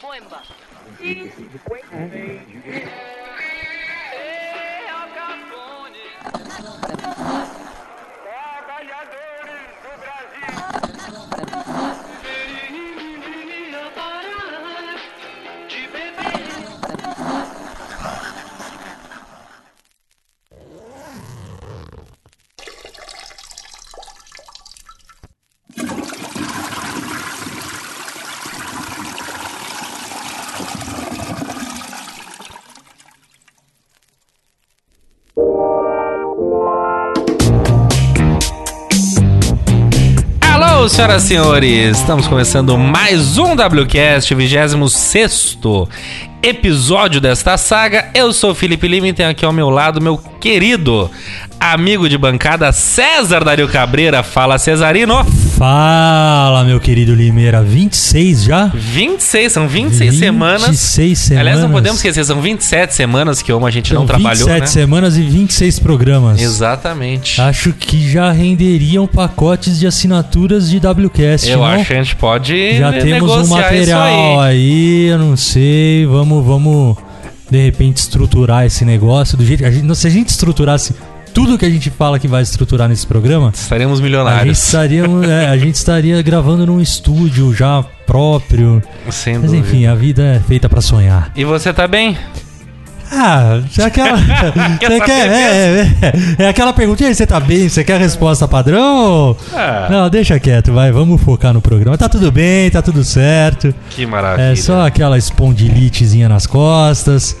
boemba. Eh, senhoras e senhores! Estamos começando mais um WCast, 26 episódio desta saga. Eu sou o Felipe Lima e tenho aqui ao meu lado meu querido amigo de bancada César Dario Cabreira. Fala, Cesarino! Fala, meu querido Limeira. 26 já? 26, são 26 semanas. 26 semanas. Aliás, não podemos esquecer, são 27 semanas que uma a gente São não trabalhou, 27 né? semanas e 26 programas. Exatamente. Acho que já renderiam pacotes de assinaturas de WCast, Eu não? acho que a gente pode Já temos um material aí. aí. eu não sei. Vamos, vamos de repente estruturar esse negócio do jeito. A gente, se a gente estruturasse tudo que a gente fala que vai estruturar nesse programa, Estaremos a gente, milionários. estaria, é, a gente estaria gravando num estúdio já próprio. Sem Mas dúvida. enfim, a vida é feita pra sonhar. E você tá bem? Ah, já aquela. Quer você quer, é, é, é aquela pergunta, aí, você tá bem? Você quer a resposta padrão? Ah. Não, deixa quieto, vai, vamos focar no programa. Tá tudo bem, tá tudo certo. Que maravilha. É só aquela espondilitezinha nas costas,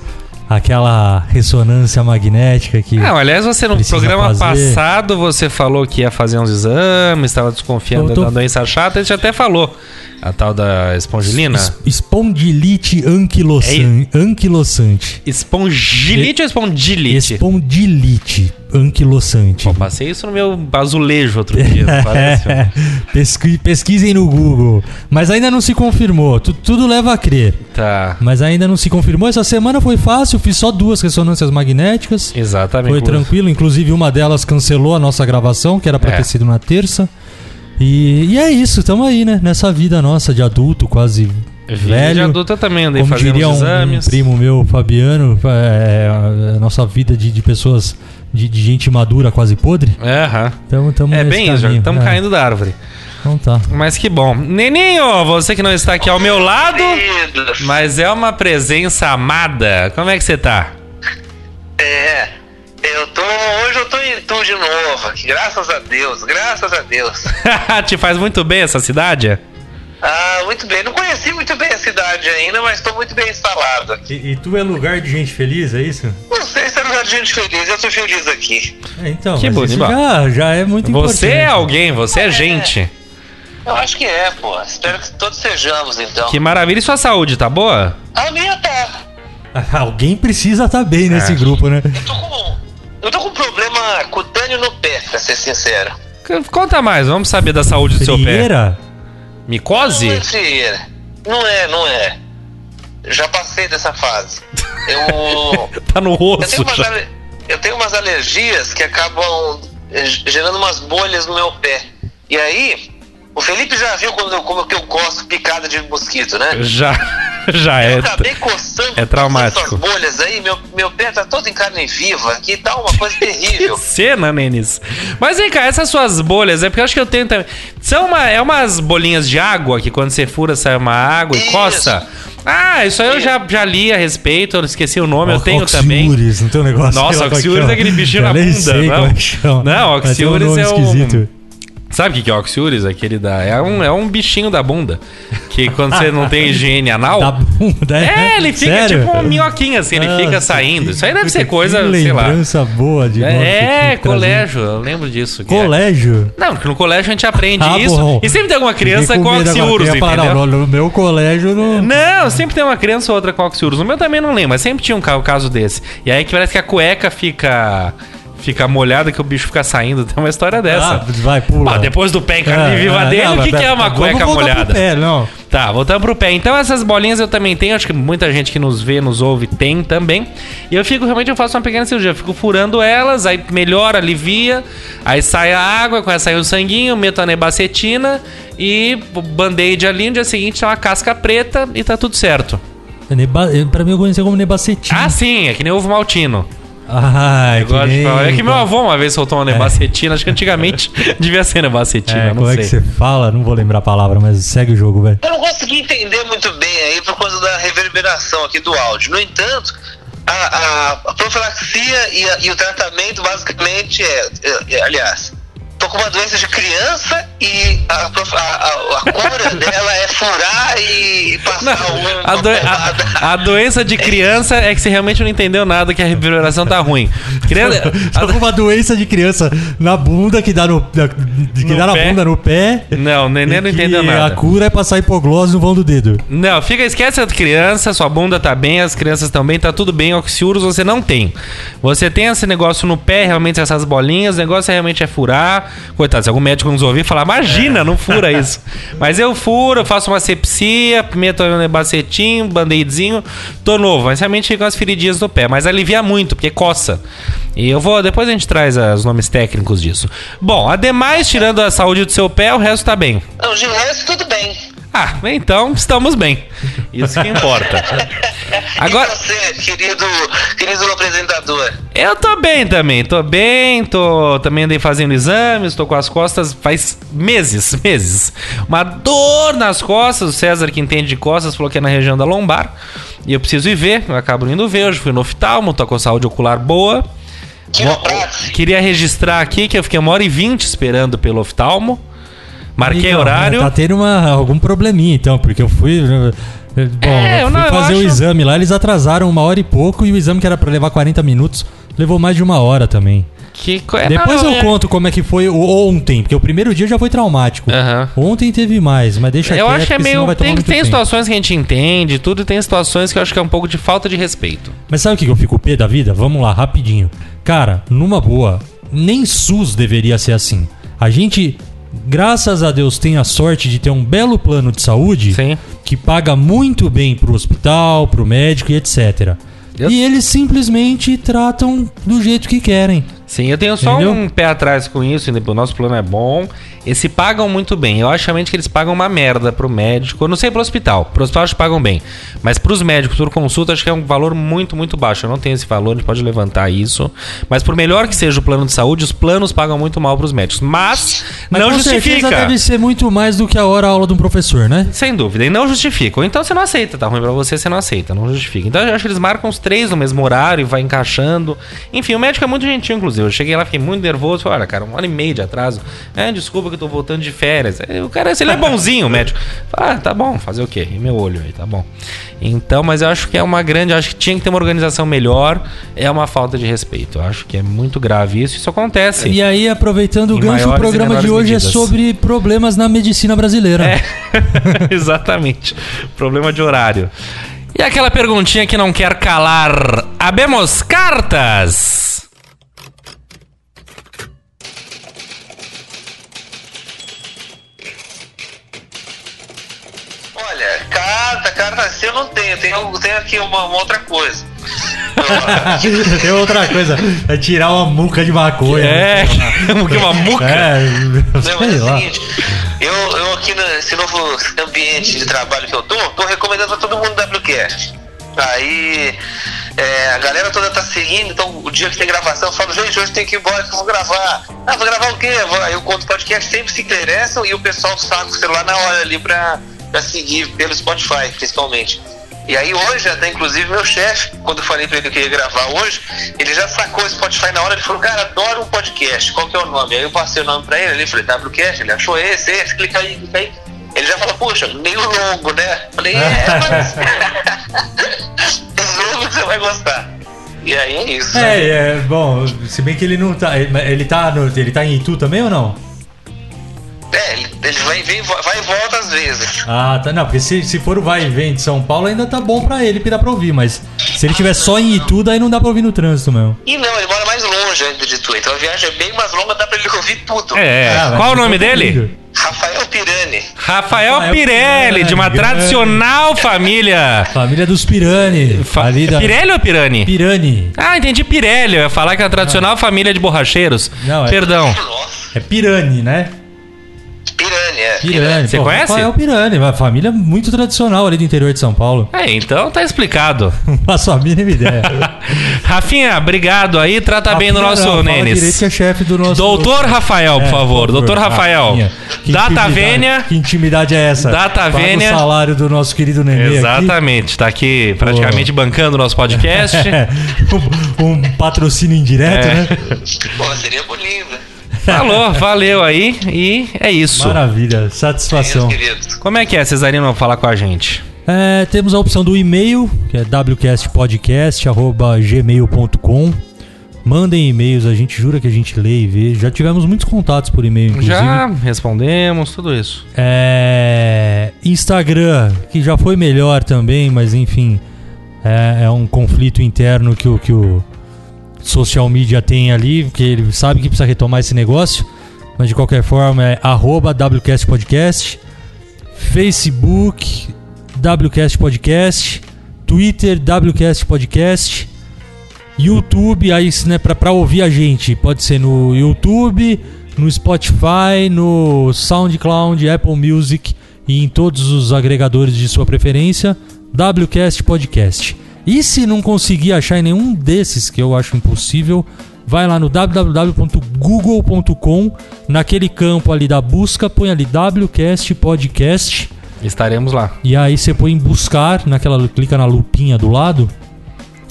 aquela ressonância magnética que. Não, aliás, você no programa fazer. passado você falou que ia fazer uns exames, estava desconfiando tô- da doença chata, a gente até falou. A tal da espongilina. es- Espondilite anquilosan- anquilosante. Espongilite ou espondilite? Espondilite anquilosante. Pô, passei isso no meu azulejo outro dia, parece? Pesqui- pesquisem no Google. Mas ainda não se confirmou. Tu- tudo leva a crer. Tá. Mas ainda não se confirmou. Essa semana foi fácil. Fiz só duas ressonâncias magnéticas. Exatamente. Foi tranquilo. Inclusive, uma delas cancelou a nossa gravação, que era pra É. ter sido na terça. E, e é isso. Tamo aí, né? Nessa vida nossa de adulto, quase Vida de velho. adulta também andei Como fazendo diria um, um exames. primo meu, Fabiano, é, a nossa vida de, de pessoas, de, de gente madura, quase podre. Aham. Tamo, tamo É bem isso, caminho. estamos É, caindo da árvore. Então tá. Mas que bom. Neninho, você que não está aqui ao meu lado, mas é uma presença amada. Como é que você tá? É, eu tô. Hoje eu tô em Tom de novo, aqui, graças a Deus, graças a Deus. Te faz muito bem essa cidade? Ah, muito bem. Não conheci muito bem a cidade ainda, mas tô muito bem instalado aqui. E, e tu é lugar de gente feliz, é isso? Não sei se é lugar de gente feliz, eu tô feliz aqui. É, então, Que mas isso bonito. já, já é muito importante. Você é alguém, você é gente. Eu acho que é, pô. Espero que todos sejamos, então. Que maravilha. E sua saúde, tá boa? A minha tá. Alguém precisa estar bem nesse É. grupo, né? Eu tô com. Eu tô com um problema cutâneo no pé, pra ser sincero. C- Conta mais, vamos saber da saúde do seu pé. Frieira? Micose? Não é frieira. Não é, não é. Já passei dessa fase. Eu. Tá no Eu tenho, rosto já. ale- eu tenho umas alergias que acabam eh, gerando umas bolhas no meu pé. E aí, o Felipe já viu quando eu, como que eu coço picada de mosquito, né? Já, já é. Eu acabei coçando é traumático. essas bolhas aí, meu, meu pé tá todo em carne viva, que tá uma coisa Que terrível. cena, Nenis. Mas vem cá, essas suas bolhas, é porque eu acho que eu tenho também. São uma, é umas bolinhas de água que quando você fura sai uma água e Isso. coça. Ah, isso aí eu já, já li a respeito, eu esqueci o nome, eu tenho também. Oxiúris, não tem um negócio Nossa, que oxiúris é aquele bichinho Eu na bunda, sei não? como é que chama. Não, um oxiúris nome é um- esquisito. Sabe o que que é o oxiúris? Aquele da. É um, é um bichinho da bunda. Que quando você não tem higiene anal. Da bunda, É, ele fica Sério? tipo uma minhoquinha assim, ele Nossa, fica saindo. Isso aí deve ser coisa, sei lá. lembrança boa de É, que colégio, eu lembro disso. é- Colégio? Não, porque no colégio a gente aprende Ah, isso. bom. E sempre tem alguma criança com falar, entendeu? não, no meu colégio não... Não, sempre tem uma criança ou outra com oxiurus. No meu também não lembro, mas sempre tinha um ca- caso desse. E aí que parece que a cueca fica fica molhada, que o bicho fica saindo. Tem uma história Ah, dessa. vai, pula. Depois do pé em carne viva dele, não, o que, que é uma cueca voltar pro molhada? Pé, não. Tá, voltando pro pé. Então essas bolinhas eu também tenho, acho que muita gente que nos vê, nos ouve, tem também. E eu fico, realmente, eu faço uma pequena cirurgia. Eu fico furando elas, aí melhora, alivia, aí sai a água, começa a sair o sanguinho, meto a nebacetina E band-aid ali, no dia seguinte, é uma casca preta e tá tudo certo. É Neba, pra mim eu conhecia como nebacetim. Ah, sim, é que nem ovo maltino. Ah, Eu gosto de falar. É que meu avô uma vez soltou uma nebacetina, acho que antigamente devia ser nebacetina, É, não como é que sei. você fala? Não vou lembrar a palavra, mas segue o jogo, velho. Eu não consegui entender muito bem aí por causa da reverberação aqui do áudio. No entanto, a, a- a profilaxia e, a- e o tratamento basicamente é, é- é, aliás, tô com uma doença de criança e a, a- a- a cura dela é furar e passar uma A, do- a- a doença de criança é que você realmente não entendeu nada que a reverberação tá ruim. Criança, Tô com uma doença de criança na bunda que dá no. na- que No dá na pé? bunda, no pé. Não, o neném não entendeu A nada. cura é passar hipoglose no vão do dedo. Não, fica, esquece a criança, sua bunda tá bem, as crianças estão bem, tá tudo bem, oxiuros você não tem. Você tem esse negócio no pé, realmente essas bolinhas, o negócio realmente é furar. Coitado, se algum médico nos ouvir falar, imagina, não fura isso. Mas eu furo, faço uma sepsia, meto um nebacetinho, band-aidzinho, tô novo. Mas realmente ficam as feridinhas no pé, mas alivia muito, porque coça. E eu vou, depois a gente traz os nomes técnicos disso. Bom, ademais, tirando a saúde do seu pé, o resto tá bem. Não, de resto, tudo bem. Ah, então estamos bem. Isso que importa. Agora, E você, querido, querido apresentador? eu tô bem também, tô bem, tô também andei fazendo exames, tô com as costas faz meses, meses. Uma dor nas costas, o César que entende de costas falou que é na região da lombar. E eu preciso ir ver, eu acabo indo ver, hoje fui no oftalmo, tô com saúde ocular boa. Quiropraxia. Queria registrar aqui que eu fiquei uma hora e vinte esperando pelo oftalmo. Marquei horário. Tá tendo uma, algum probleminha, então, porque eu fui. eh, Bom, É, eu eu fui não- eu fazer o acho- exame lá, eles atrasaram uma hora e pouco, e o exame que era pra levar 40 minutos levou mais de uma hora também. Que co- é, Depois não, eu é- conto como é que foi o ontem, porque o primeiro dia já foi traumático. Aham. Ontem teve mais, mas deixa Eu acho que é meio. Tem, tem situações que a gente entende, tudo, e tem situações que eu acho que é um pouco de falta de respeito. Mas sabe o que que eu fico pé da vida? Vamos lá, rapidinho. Cara, numa boa, nem SUS deveria ser assim. A gente, graças a Deus, tem a sorte de ter um belo plano de saúde Sim. que paga muito bem pro hospital, pro médico e etc. Eu- E eles simplesmente tratam do jeito que querem. Sim, eu tenho só Entendeu? um pé atrás com isso, o nosso plano é bom. Esse pagam muito bem. Eu acho realmente que eles pagam uma merda pro médico. Eu não sei pro hospital. Pro hospital acho que pagam bem. Mas pros médicos, por consulta, acho que é um valor muito, muito baixo. Eu não tenho esse valor, a gente pode levantar isso. Mas por melhor que seja o plano de saúde, os planos pagam muito mal pros médicos. Mas, Mas não com certeza justifica. deve ser muito mais do que a hora aula de um professor, né? Sem dúvida, e não justifica. Ou então você não aceita, tá ruim pra você, você não aceita, não justifica. Então eu acho que eles marcam os três no mesmo horário e vai encaixando. Enfim, o médico é muito gentil, inclusive. Eu cheguei lá, fiquei muito nervoso. Falei, olha, cara, uma hora e meia de atraso. É, desculpa que eu tô voltando de férias. Aí O cara, se ele é bonzinho, o médico. Fala, ah, tá bom, fazer o quê? E meu olho aí, tá bom. Então, mas eu acho que é uma grande. Acho que tinha que ter uma organização melhor. É uma falta de respeito. Eu acho que é muito grave isso. Isso acontece. E aí, aproveitando o gancho, o programa de hoje medidas. é sobre problemas na medicina brasileira. É, exatamente. Problema de horário. E aquela perguntinha que não quer calar. Abemos cartas! Carta assim eu não tenho. Tenho, tenho aqui uma, uma outra coisa. Tem outra coisa, é tirar uma muca de maconha. É, que uma muca. É, Não, é o lá. seguinte, eu, eu aqui nesse novo ambiente de trabalho que eu tô, tô recomendando pra todo mundo o WCast. Aí é, a galera toda tá seguindo, então o dia que tem gravação, eu falo, gente, hoje tem que ir embora que eu vou gravar. Ah, vou gravar o quê? Aí eu conto podcast, sempre se interessam e o pessoal saca o celular na hora ali pra, pra seguir pelo Spotify, principalmente. E aí hoje até inclusive meu chefe, quando eu falei pra ele que eu ia gravar hoje, ele já sacou o Spotify na hora, ele falou, cara, adoro um podcast, qual que é o nome? Aí eu passei o nome pra ele, ele falou, WCast, ele achou esse, esse, clica aí, clica aí. Ele já falou, puxa, meio longo, né? Falei, é, mas. você vai gostar. E aí é isso. É, é, bom, se bem que ele não tá. Ele, ele tá, no, ele tá em Itu também ou não? É, ele, vai, vem, vai e volta às vezes. Ah, tá. Não, porque se, se for o vai e vem de São Paulo, ainda tá bom pra ele, que dá pra ouvir. Mas se ele tiver só em Itu, daí não dá pra ouvir no trânsito mesmo. E não, ele mora mais longe ainda de tu, então a viagem é bem mais longa, dá pra ele ouvir tudo. É, Ah, mas qual o nome dele? ouvindo. Rafael Pirani. Rafael Rafael Pirelli, de uma grande. tradicional família. Família dos Pirani. Fa- ali da Pirelli ou Pirani? Pirani. Ah, entendi Pirelli. Eu ia falar que é a tradicional família de borracheiros. Não, é- Perdão. Nossa, É Pirani, né? Pirani. é. Pirani. Você pô, conhece? É o Pirani, uma família muito tradicional ali do interior de São Paulo. É, então tá explicado. Não faço a mínima ideia. Rafinha, obrigado aí. Trata bem do Rafinha, nosso não, Nenes. direito que é chefe do nosso... Doutor Rafael, por É, favor. Doutor Rafael. Rafinha. Que Data intimidade- Vênia. Que intimidade é essa? Data Vênia. o salário do nosso querido Nenê aqui. Exatamente. Tá aqui praticamente bancando o nosso podcast. É, um, um patrocínio indireto, É. né? Pô, seria bonito. Falou, valeu aí. E é isso. Maravilha, satisfação. queridos. Como é que é, Cesarino, falar com a gente? É, temos a opção do e-mail, que é wcastpodcast.gmail.com. Mandem e-mails, a gente jura que a gente lê e vê. Já tivemos muitos contatos por e-mail, inclusive. Já respondemos tudo isso. É, Instagram, que já foi melhor também, mas enfim, é, é um conflito interno que o, que o social media tem ali, porque ele sabe que precisa retomar esse negócio. Mas de qualquer forma é arroba WCast Podcast, Facebook, WCast Podcast, Twitter, WCast Podcast, YouTube, aí né, pra ouvir a gente, pode ser no YouTube, no Spotify, no SoundCloud, Apple Music e em todos os agregadores de sua preferência, WCast Podcast. E se não conseguir achar em nenhum desses, que eu acho impossível, vai lá no www.google.com, naquele campo ali da busca, põe ali WCast Podcast. Estaremos lá. E aí você põe em buscar, naquela clica na lupinha do lado,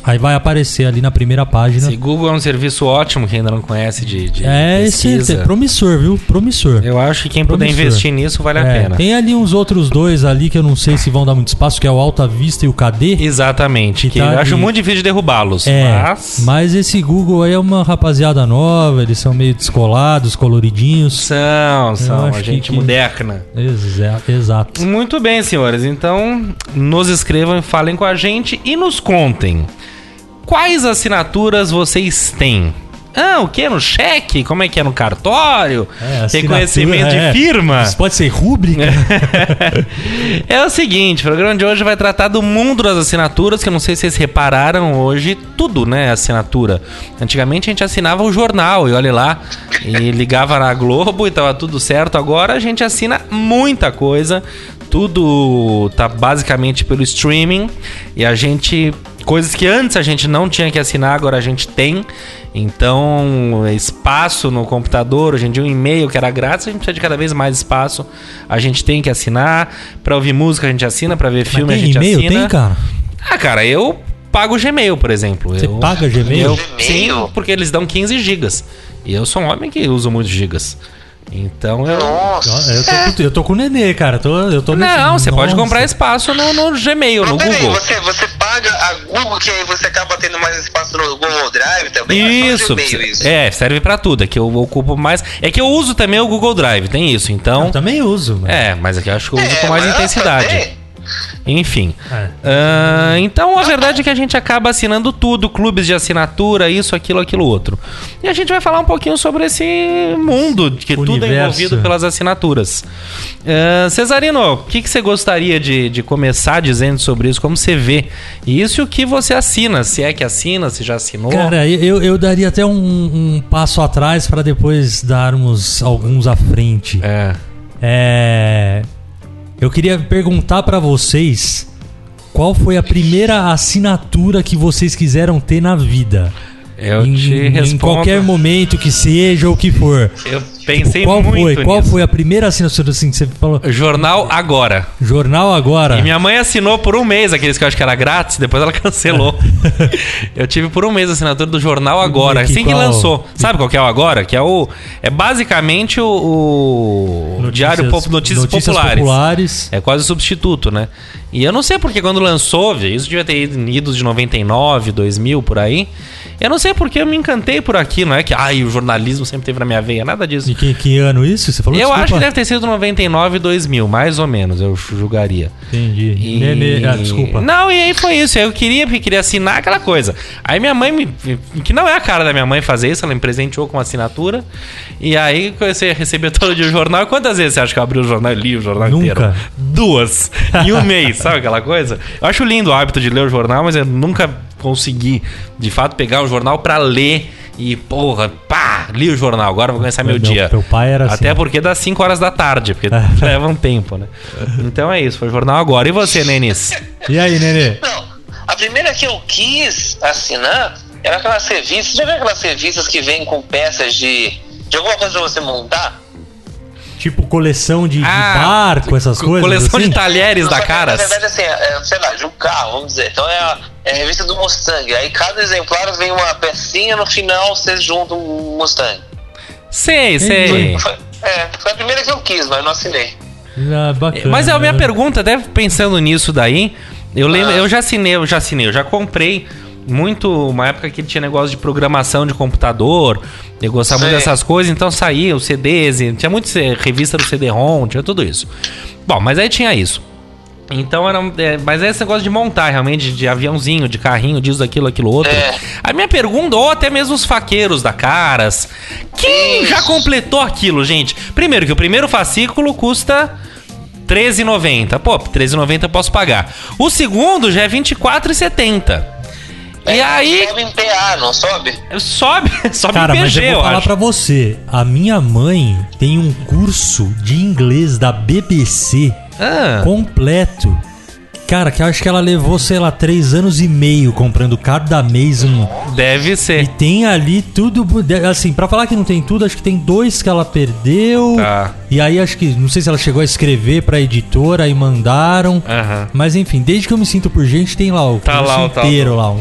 aí vai aparecer ali na primeira página. Esse Google é um serviço ótimo que ainda não conhece de, de é, esse, é promissor, viu? Promissor. Eu acho que quem puder Promissor. investir nisso vale a É, pena. Tem ali uns outros dois ali que eu não sei se vão dar muito espaço, que é o Alta Vista e o KD. Exatamente. Que Que tá eu acho ali. muito difícil de derrubá-los. É, Mas. mas esse Google aí é uma rapaziada nova, eles são meio descolados, coloridinhos. São, são. acho A gente que- moderna. Exa- Exato. Muito bem, senhores. Então, nos escrevam, falem com a gente e nos contem. Quais assinaturas vocês têm? Ah, o que? No cheque? Como é que é no cartório? É, Reconhecimento de é. firma? Isso pode ser rúbrica? É o seguinte, o programa de hoje vai tratar do mundo das assinaturas, que eu não sei se vocês repararam hoje, tudo, né, assinatura. Antigamente a gente assinava o jornal, e olha lá, e ligava na Globo e tava tudo certo. Agora a gente assina muita coisa, tudo tá basicamente pelo streaming, e a gente... Coisas que antes a gente não tinha que assinar, agora a gente tem. Então, espaço no computador, hoje em dia um e-mail que era grátis, a gente precisa de cada vez mais espaço. A gente tem que assinar. Pra ouvir música a gente assina, pra ver filme Mas a tem gente e-mail? assina. Tem, cara? Ah, cara, eu pago o Gmail, por exemplo. Você eu, paga Gmail? Eu, Gmail? sim, porque eles dão 15 gigas. E eu sou um homem que usa muitos gigas. Então eu... Nossa. Eu tô, com- eu tô com o Nenê, cara. Tô, eu tô nesse- Não, você pode Nossa. comprar espaço no, no Gmail, no Mas peraí, Google. você, você paga a Google, que aí você acaba tendo mais espaço no Google Drive também? é Isso, Gmail isso? é, serve pra tudo. É que eu ocupo mais. É que eu uso também o Google Drive, tem isso. Então, Eu também uso. mas- é, mas é que eu acho que eu uso É, com mais mas intensidade. fazer- Enfim. É. Ah, então a verdade é que a gente acaba assinando tudo, clubes de assinatura, isso, aquilo, aquilo outro. E a gente vai falar um pouquinho sobre esse mundo, que tudo é Universo. envolvido pelas assinaturas. Ah, Cesarino, o que, que você gostaria de, de começar dizendo sobre isso? Como você vê isso e o que você assina? Se é que assina, se já assinou? Cara, eu, eu daria até um, um passo atrás pra depois darmos alguns à frente. É. É, eu queria perguntar pra vocês qual foi a primeira assinatura que vocês quiseram ter na vida. Eu em, te em respondo. qualquer momento que seja ou que for. Eu pensei qual muito foi? Qual nisso. foi a primeira assinatura assim que você falou? Jornal Agora. Jornal agora. E minha mãe assinou por um mês aqueles que eu acho que era grátis, depois ela cancelou. eu tive por um mês a assinatura do Jornal Agora, que assim que qual? lançou. Sabe qual que é o Agora? Que é o. É basicamente o. o Diário Pop- Notícias, Populares. Populares. É quase o substituto, né? E eu não sei porque quando lançou, isso devia ter ido ido de 99, 2000, por aí. Eu não sei porque eu me encantei por aqui, não é que ai, o jornalismo sempre teve na minha veia, nada disso. De que, que ano isso? Você falou Eu Desculpa. acho que deve ter sido 99, 2000, mais ou menos, eu julgaria. Entendi. E... Ah, desculpa. Não, e aí foi isso. Eu queria, porque queria assinar aquela coisa. Aí minha mãe, me, que não é a cara da minha mãe fazer isso, ela me presenteou com assinatura. E aí comecei a receber todo dia o jornal. Quantas vezes você acha que eu abri o jornal e li o jornal Nunca. inteiro? Duas. Em um mês, sabe aquela coisa? Eu acho lindo o hábito de ler o jornal, mas eu nunca consegui, de fato, pegar o jornal pra ler E, porra, pá, li o jornal, agora vou começar meu, Meu- dia. meu pai era assim, Até ó. porque dá 5 horas da tarde, porque leva um tempo, né? Então é isso, foi o jornal agora. E você, Nenis? E aí, Nenê? Não, a primeira que eu quis assinar era aquelas revistas. Já viu aquelas revistas que vêm com peças de, de alguma coisa pra você montar? Tipo coleção de, de Ah, barco, essas co- coisas Coleção assim? de talheres Não, da Caras. Na verdade, assim, é, sei lá, de um carro, vamos dizer. Então é a, é a revista do Mustang. Aí cada exemplar vem uma pecinha, no final você junta um Mustang. Sei, sei. Foi, é, foi a primeira que eu quis, mas não assinei. Ah, bacana. Mas é a minha pergunta, até pensando nisso daí, eu lembro, Ah. eu já assinei, eu já assinei, eu já comprei muito, uma época que tinha negócio de programação de computador, eu gostava muito Sei. dessas coisas, então saía os CDs, tinha muito revista do CD-ROM, tinha tudo isso. Bom, mas aí tinha isso. Então era. é, mas é esse negócio de montar realmente, de aviãozinho, de carrinho, disso, aquilo, aquilo outro. É. A minha pergunta, ou até mesmo os faqueiros da Caras. Quem Isso. já completou aquilo, gente? Primeiro, que o primeiro fascículo custa R$13,90. Pô, R$13,90 eu posso pagar. O segundo já é R$24,70. E É, aí, Sobe em PA, não sobe? sobe, sobe Cara, em mas PG, eu vou eu falar acho. pra você. A minha mãe tem um curso de inglês da BBC Ah, completo. Cara, que eu acho que ela levou, sei lá, três anos e meio comprando cada mês um. deve E ser. tem ali tudo. Assim, pra falar que não tem tudo, acho que tem dois que ela perdeu. Tá. E aí acho que. Não sei se ela chegou a escrever pra editora e mandaram. Aham. Mas enfim, desde que eu me sinto por gente, tem lá o Tá curso lá inteiro lá.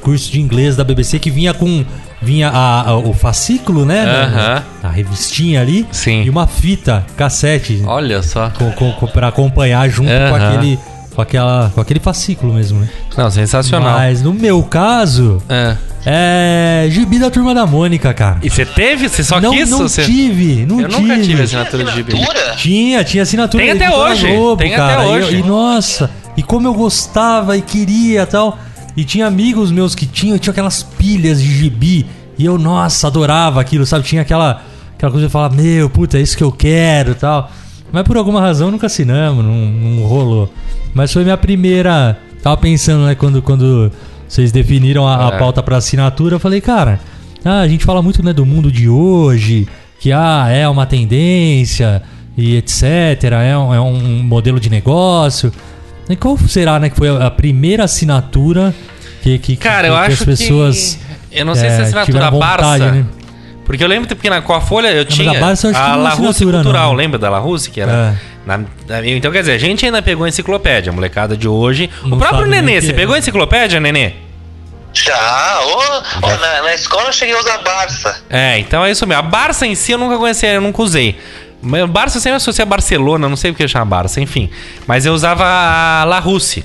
Curso de inglês da BBC que vinha com. Vinha a- a- o fascículo, né? Aham. A revistinha ali. Sim. E uma fita, cassete. Olha só. Com, com, com, pra acompanhar junto com aquele. Com, aquela, com aquele fascículo mesmo, né? Não, sensacional. Mas no meu caso, É. é. Gibi da turma da Mônica, cara. E você teve? Você só não, quis? não você... tive, não Eu tive. nunca tive assinatura de gibi. Assinatura? Tinha, tinha assinatura Tem até hoje, Globo, tem cara. até E hoje. E, nossa, e como eu gostava e queria tal. E tinha amigos meus que tinham, tinha aquelas pilhas de gibi. E eu, nossa, adorava aquilo, sabe? Tinha aquela, aquela coisa de falar, meu, puta, é isso que eu quero tal. Mas por alguma razão nunca assinamos, não, não rolou. Mas foi minha primeira. Tava pensando, né, quando, quando vocês definiram a, a É. pauta pra assinatura, eu falei, cara, ah, a gente fala muito né, do mundo de hoje, que ah, é uma tendência e etc. É um, é um modelo de negócio. E qual será, né, que foi a primeira assinatura que, que, Cara, que, eu que acho as pessoas. que... Eu não sei se é, a assinatura vontade, Barça... né? Porque eu lembro que na, com a Folha eu tinha a Barça eu acho que a é La Russe Cultural, não. lembra da La Russe? Que era... na- na- então, quer dizer, a gente ainda pegou a enciclopédia, a molecada de hoje. Não o próprio Nenê, você é. pegou a enciclopédia, Nenê? Já, na, na escola eu cheguei a usar Barça. É, então é isso mesmo. A Barça em si eu nunca conheci, eu nunca usei. Mas Barça eu sempre associei a Barcelona, não sei porque chama Barça, enfim. Mas eu usava a La Russe.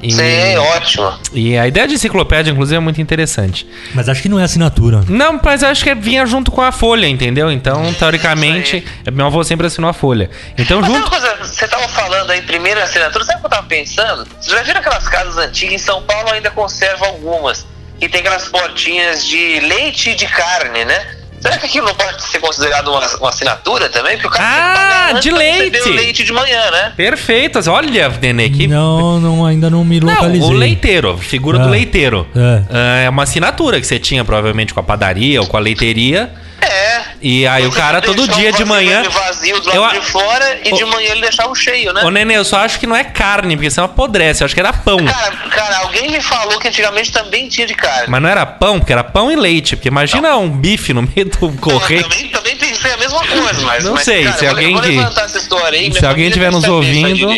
E, Sim, ótimo. e a ideia de enciclopédia, inclusive, é muito interessante. Mas acho que não é assinatura. Não, mas eu acho que vinha junto com a Folha, entendeu? Então, teoricamente, meu avô sempre assinou a Folha. Então, Mas junto. uma coisa, você tava falando aí, primeira assinatura, sabe o que eu tava pensando? Vocês já viram aquelas casas antigas em São Paulo ainda conserva algumas. Que tem aquelas portinhas de leite e de carne, né? Será que aquilo não pode ser considerado uma, uma assinatura também? Porque o cara Ah, de leite. o leite de manhã, né? Perfeito. Olha, Nenê, que. Não, não, ainda não me Não, localizei. o leiteiro, figura Ah. do leiteiro. É. É uma assinatura que você tinha, provavelmente, com a padaria ou com a leiteria. É. E aí o cara todo dia o de manhã. vazio do Eu lado a- de fora e Ô- de manhã ele deixava cheio, né? Ô, Nenê, eu só acho que não é carne, porque senão apodrece. Eu acho que era pão. Cara, cara, alguém me falou que antigamente também tinha de carne. Mas não era pão, porque era pão e leite. Porque imagina um bife no meio do Eu correio. também, também pensei a mesma coisa, mas. Não mas, sei, cara, se eu alguém eu que- se alguém estiver nos aí ouvindo.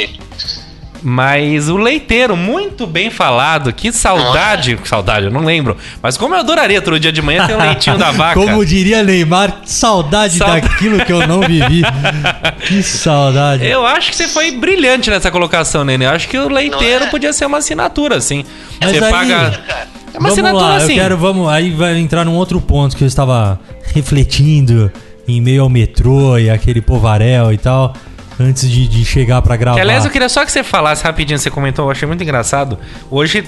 Mas o leiteiro, muito bem falado. Que saudade. Que saudade, eu não lembro. Mas como eu adoraria todo dia de manhã ter um leitinho da vaca. Como diria Neymar, saudade Saud- daquilo que eu não vivi. que saudade. Eu acho que você foi brilhante nessa colocação, Nenê. Eu acho que o leiteiro é? podia ser uma assinatura, assim. Mas você aí- paga. É uma vamos assinatura lá, assim. eu quero, vamos, aí vai entrar num outro ponto que eu estava refletindo em meio ao metrô e aquele povarel e tal, antes de, de chegar pra gravar. Que, aliás, eu queria só que você falasse rapidinho, você comentou, eu achei muito engraçado. Hoje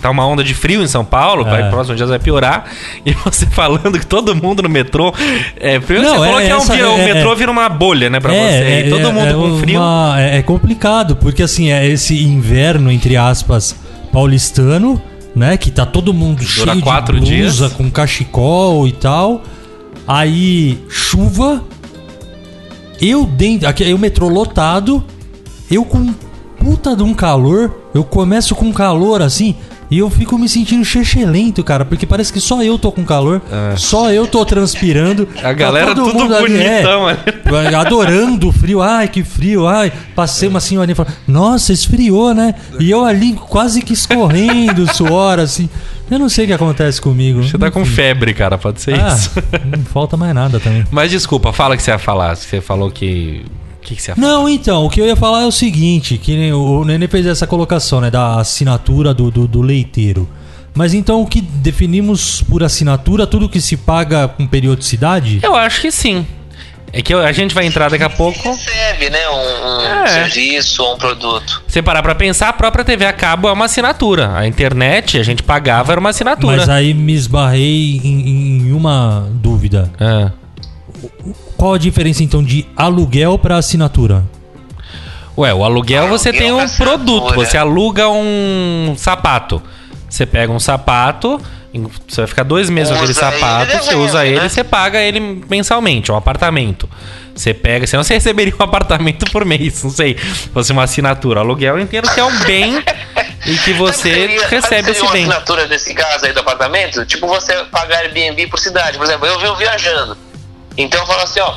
tá uma onda de frio em São Paulo, É. vai, próximo dia vai piorar. E você falando que todo mundo no metrô. É, primeiro Não, você falou é que é um vira- o é- metrô é- vira uma bolha, né, pra você. e todo mundo com frio. uma- é, é complicado, porque assim, é esse inverno, entre aspas, paulistano, né? Que tá todo mundo cheio quatro de blusa, dias. com cachecol e tal. Aí, chuva. Eu dentro. Aqui, aí o metrô lotado. Eu com puta de um calor. Eu começo com calor assim. E eu fico me sentindo chechelento, cara, porque parece que só eu tô com calor, só eu tô transpirando. É. A galera Tá todo tudo mundo ali, é, bonitão, ali. adorando o frio. Ai, que frio. Ai, passei uma senhorinha e falou: Nossa, esfriou, né? E eu ali quase que escorrendo suor, assim. Eu não sei o que acontece comigo. Você tá com febre, cara, pode ser Ah, isso. não falta mais nada também. Mas desculpa, fala o que você ia falar. Você falou que. O que, que você ia falar? Não, então, o que eu ia falar é o seguinte, que nem o Nenê fez essa colocação, né, da assinatura do, do, do leiteiro. Mas então o que definimos por assinatura, tudo que se paga com periodicidade? Eu acho que sim. É que a gente vai entrar daqui a pouco. recebe, né, um, um É. serviço ou um produto. Você parar pra pensar, a própria TV a cabo é uma assinatura. A internet, a gente pagava, era uma assinatura. Mas aí me esbarrei em, em uma dúvida. É. Qual a diferença então de aluguel para assinatura? Ué, o aluguel você tem um é produto, você aluga um sapato. Você pega um sapato, você vai ficar dois meses com aquele ele sapato, e você usa ele né? e você paga ele mensalmente, um apartamento. Você pega, senão você receberia um apartamento por mês, não sei. Se fosse uma assinatura. Aluguel eu entendo que é um bem e que você seria- recebe esse seria bem. uma assinatura desse caso aí do apartamento? Tipo você pagar Airbnb por cidade. Por exemplo, eu vivo viajando. Então eu falo assim, ó,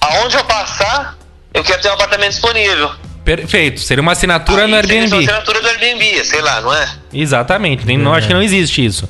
aonde eu passar, eu quero ter um apartamento disponível. Perfeito, seria uma assinatura Aí no seria uma Airbnb. assinatura do Airbnb, sei lá, não é? Exatamente, nem, não, acho que não existe isso.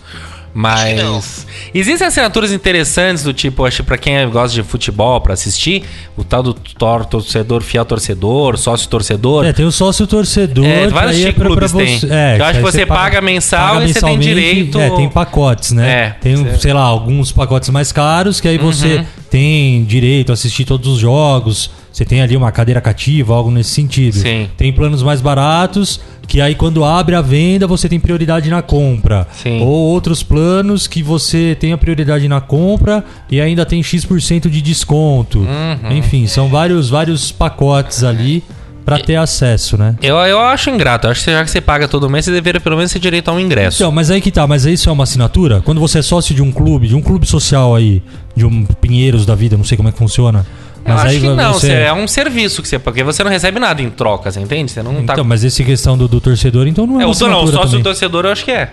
Mas existem assinaturas interessantes do tipo, acho que pra quem gosta de futebol pra assistir, o tal do tor- torcedor fiel torcedor, sócio torcedor. É, tem o sócio torcedor. É, vários é pra- clubes pra tem. você- É, Eu acho que aí você paga mensal e você tem direito- É, tem pacotes, né? É, tem, você- sei lá, alguns pacotes mais caros que aí você Uhum. tem direito a assistir todos os jogos. Você tem ali uma cadeira cativa, algo nesse sentido. Sim. Tem planos mais baratos que aí quando abre a venda você tem prioridade na compra. Sim. Ou outros planos que você tem a prioridade na compra e ainda tem X% de desconto. Uhum. Enfim, são vários, vários pacotes ali pra ter acesso, né? Eu, eu acho ingrato, eu acho que já que você paga todo mês, você deveria pelo menos ter direito a um ingresso. Então, mas aí que tá, mas isso é uma assinatura? Quando você é sócio de um clube, de um clube social aí, de um Pinheiros da vida, não sei como é que funciona. Eu Mas acho aí que não, você... é um serviço que você. Porque você não recebe nada em troca, você entende? Você não tá. Então, mas essa questão do, do torcedor, então não é, é, o, não, o sócio também. torcedor eu acho que é.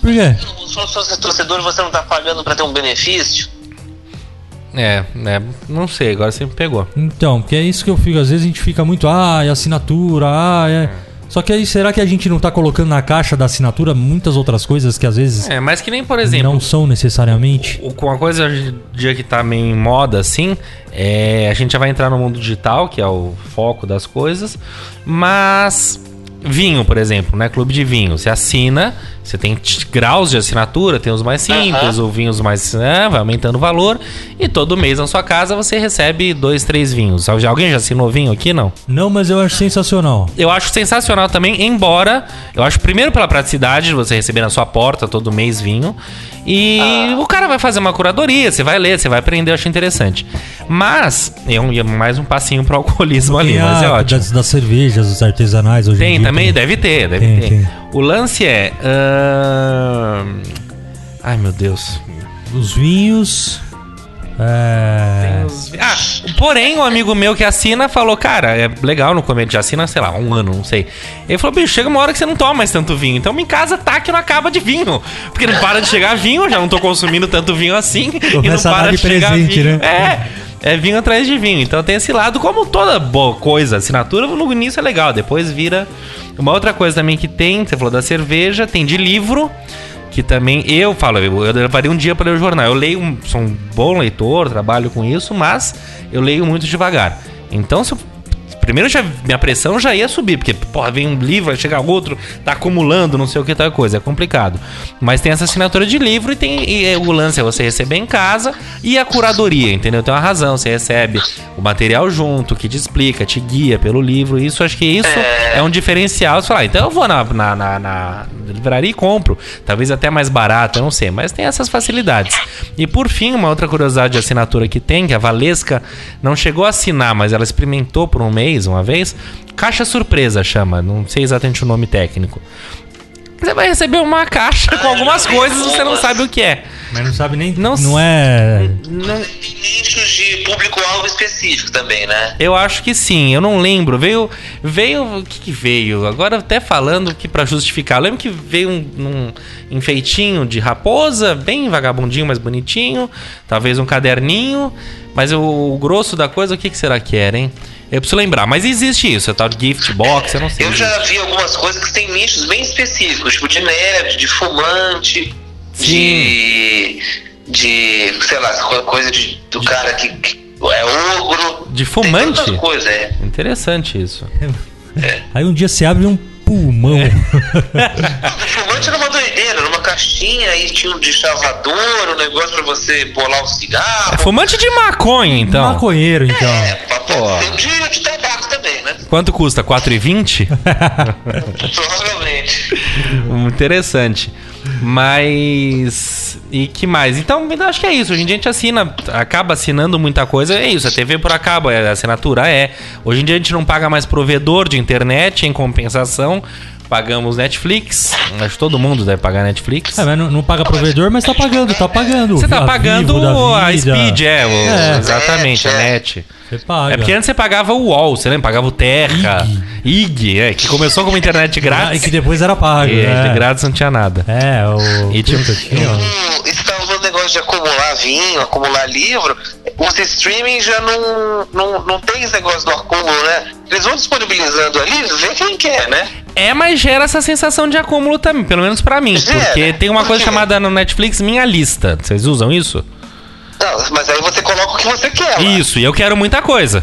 Por quê? Se fosse torcedor, você não tá pagando pra ter um benefício? É, é, não sei, agora você me pegou. Então, porque é isso que eu fico, às vezes a gente fica muito, ah, é assinatura, ah, é... Só que aí, será que a gente não tá colocando na caixa da assinatura muitas outras coisas que às vezes É, mas que nem, por exemplo, não são necessariamente? o- com uma coisa hoje em dia que tá meio em moda, assim, é, a gente já vai entrar no mundo digital, que é o foco das coisas, mas vinho, por exemplo, né? Clube de vinho. Você assina, você tem graus de assinatura, tem os mais simples, Aham. os vinhos mais. né, vai aumentando o valor, e todo mês na sua casa você recebe dois, três vinhos. Alguém já assinou vinho aqui? Não. Não, mas eu acho sensacional. Eu acho sensacional também, embora eu acho primeiro pela praticidade de você receber na sua porta todo mês vinho. E o cara vai fazer uma curadoria, você vai ler, você vai aprender, eu acho interessante. Mas, é um, é mais um passinho pro alcoolismo ali, Tem mas é a- ótimo. Das, das cervejas, os artesanais hoje em Tem dia também? Deve ter, deve Tem, ter. tem. O lance é. ahn, Ai meu Deus. Os vinhos. É... Os- Ah, porém, um amigo meu que assina falou, cara, é legal no começo, já assina, sei lá, um ano, não sei. Ele falou, bicho, chega uma hora que você não toma mais tanto vinho. Então minha casa tá que não acaba de vinho. Porque não para de chegar vinho, já não tô consumindo tanto vinho assim. e não Começa a dar para de de chegar presente, vinho. né? É. É vinho atrás de vinho. Então tem esse lado, como toda boa coisa, assinatura no início é legal, depois vira. Uma outra coisa também que tem, você falou da cerveja, tem de livro. Que também eu falo, eu, eu levaria um dia para ler o jornal. Eu leio, sou um bom leitor, trabalho com isso, mas eu leio muito devagar. Então, se eu Primeiro já, minha pressão já ia subir, porque, porra, vem um livro, vai chegar outro, tá acumulando, não sei o que tal coisa, é complicado. Mas tem essa assinatura de livro e tem e, é, o lance é você receber em casa e a curadoria, entendeu? Tem uma razão, você recebe o material junto, que te explica, te guia pelo livro, isso acho que isso é, um diferencial. Você fala, ah, então eu vou na, na, na, na livraria e compro, talvez até mais barato, eu não sei, mas tem essas facilidades. E por fim, uma outra curiosidade de assinatura que tem, que a Valesca não chegou a assinar, mas ela experimentou por um mês, uma vez, caixa surpresa chama, não sei exatamente o nome técnico. Você vai receber uma caixa com algumas coisas e você não sabe o que é. Mas não sabe nem. Não Não, é. Não- Nichos de público-alvo específico também, né? eu acho que sim, eu não lembro. Veio. Veio. O que, que veio? Agora até falando que pra justificar. Eu lembro que veio um, um enfeitinho de raposa, bem vagabundinho, mas bonitinho. Talvez um caderninho. Mas o, o grosso da coisa, o que, que será que era, hein? Eu preciso lembrar. Mas existe isso, é tal de gift box, eu não sei. Eu já vi algumas coisas que têm nichos bem específicos, tipo de nerd, de fumante, de. de. sei lá, co- coisa de, do cara que, que é ogro. De Tem fumante? tantas coisas, é. Interessante isso. Aí um dia você abre um pulmão. É. O fumante era uma doideira, numa caixinha, aí tinha um de chavador, um negócio pra você bolar o cigarro. É fumante de maconha, então. Maconheiro, então. É, pra Pô. ter de, de tabaco também, né? Quanto custa? 4,20? Provavelmente. Interessante. Mas. E que mais? Então, eu acho que é isso. Hoje em dia a gente assina, acaba assinando muita coisa. É isso, a TV por acaba, a assinatura é. Hoje em dia a gente não paga mais provedor de internet, em compensação. Pagamos Netflix. Acho que todo mundo deve pagar Netflix. É, mas não, não paga provedor, mas tá pagando, tá pagando. Você tá A pagando a. Speed, é, o- É. exatamente, a Net, é. net. Você paga. É porque antes você pagava o UOL, você lembra? Pagava o Terra, IG, é, que começou como internet Ah, e grátis. que depois era pago, e né? grátis não tinha nada. É, o. E tinha- Puta, tinha- tava falando negócio de acumular vinho, acumular livro. Os streaming já não, não, não tem esse negócio do acúmulo, né? Eles vão disponibilizando ali, vê quem quer, né? É, mas gera essa sensação de acúmulo também, pelo menos pra mim. Gera. Porque tem uma Por coisa chamada no Netflix Minha Lista. Vocês usam isso? Não, mas aí você coloca o que você quer. lá. Isso, e eu quero muita coisa.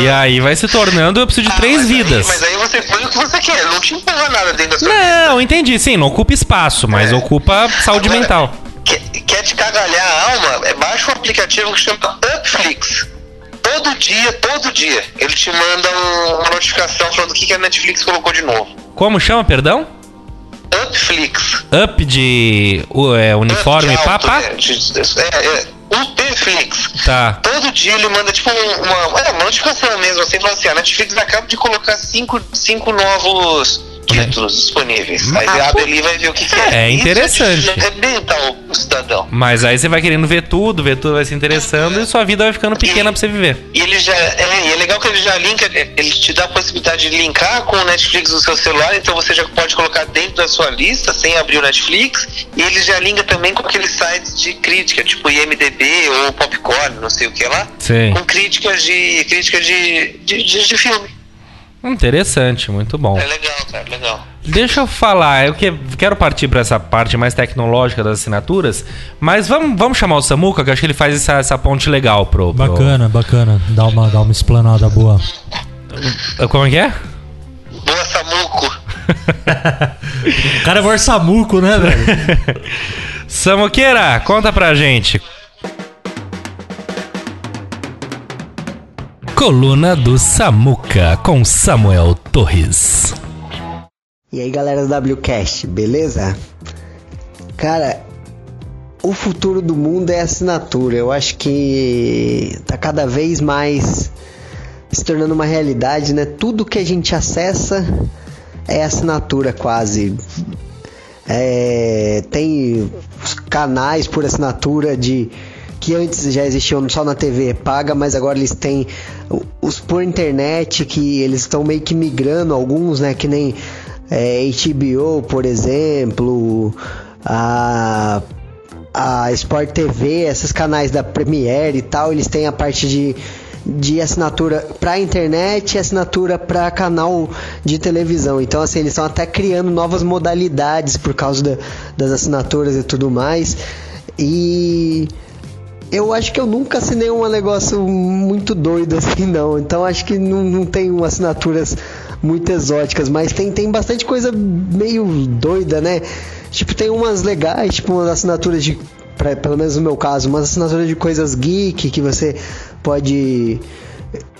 e aí vai se tornando, eu preciso de Ah, três mas aí- vidas. mas aí você põe o que você quer, não te empurra nada dentro da sua Não, entendi, sim, não ocupa espaço, mas É. ocupa saúde Agora, mental. Quer, quer te cagalhar a alma? É baixa um aplicativo que chama Upflix. Todo dia, todo dia, ele te manda um- uma notificação falando o que, que a Netflix colocou de novo. Como chama, perdão? Upflix. Up de uh, é, uniforme, Up de alto, papá? né? De- de- É, é. Upflix. Tá. Todo dia ele manda tipo um- uma, é, uma notificação mesmo, assim, falando assim, a Netflix acaba de colocar cinco, cinco novos títulos disponíveis. Aí você abre ali e vai ver o que, que é. É interessante. Arrebenta o cidadão. Mas aí você vai querendo ver tudo, ver tudo, vai se interessando e sua vida vai ficando pequena pra você viver. E ele já. É, e é legal que ele já linka, ele te dá a possibilidade de linkar com o Netflix no seu celular, então você já pode colocar dentro da sua lista sem abrir o Netflix. E ele já linka também com aqueles sites de crítica, tipo IMDB ou Popcorn, não sei o que lá. Sim. Com críticas de. críticas de, de, de, de filme. Interessante, muito bom. É legal, cara, legal. Deixa eu falar, eu que- quero partir para essa parte mais tecnológica das assinaturas, mas vamos, vamos chamar o Samuca, que eu acho que ele faz essa, essa ponte legal pro, pro- Bacana, bacana. Dá uma, dá uma explanada boa. Como é que é? Boa Samuco. O cara é orçamuco, né, velho? Samuqueira, conta pra gente. Coluna do Samuca com Samuel Torres. E aí galera do WCast, beleza? Cara, o futuro do mundo é assinatura. Eu acho que tá cada vez mais se tornando uma realidade, né? Tudo que a gente acessa é assinatura quase. É, tem canais por assinatura de que antes já existiam só na TV paga, mas agora eles têm os por internet que eles estão meio que migrando alguns, né? Que nem é, HBO, por exemplo, a a Sport TV, esses canais da Premiere e tal, eles têm a parte de, de assinatura para internet e assinatura para canal de televisão. Então, assim, eles estão até criando novas modalidades por causa da- das assinaturas e tudo mais. E eu acho que eu nunca assinei um negócio muito doido assim, não. Então acho que não, não tem assinaturas muito exóticas, mas tem, tem bastante coisa meio doida, né? Tipo, tem umas legais, tipo umas assinaturas de. Pra, pelo menos no meu caso, umas assinaturas de coisas geek que você pode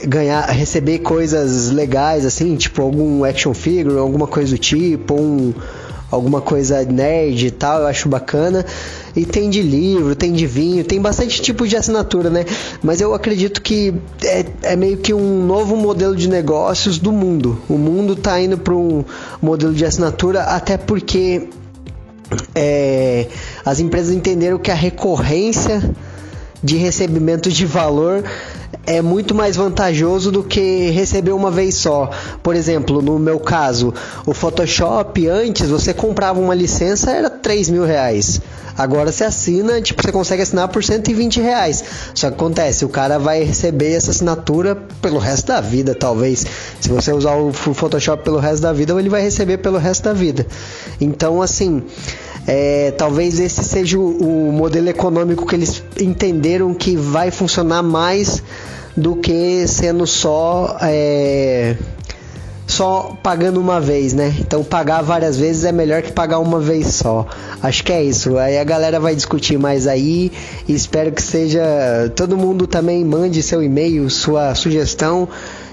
ganhar, receber coisas legais, assim, tipo algum action figure, alguma coisa do tipo, um, alguma coisa nerd e tal, eu acho bacana. E tem de livro, tem de vinho, tem bastante tipo de assinatura, né? Mas eu acredito que é, é meio que um novo modelo de negócios do mundo. O mundo tá indo para um modelo de assinatura, até porque é, as empresas entenderam que a recorrência de recebimento de valor é muito mais vantajoso do que receber uma vez só. Por exemplo, no meu caso, o Photoshop antes você comprava uma licença era 3 mil reais. Agora você assina, tipo, você consegue assinar por 120 reais. Só que acontece, o cara vai receber essa assinatura pelo resto da vida, talvez. Se você usar o Photoshop pelo resto da vida, ele vai receber pelo resto da vida. Então, assim, é, talvez esse seja o, o modelo econômico que eles entenderam que vai funcionar mais do que sendo só é, só pagando uma vez, né? Então pagar várias vezes é melhor que pagar uma vez só. Acho que é isso. Aí a galera vai discutir mais aí. Espero que seja todo mundo também mande seu e-mail, sua sugestão,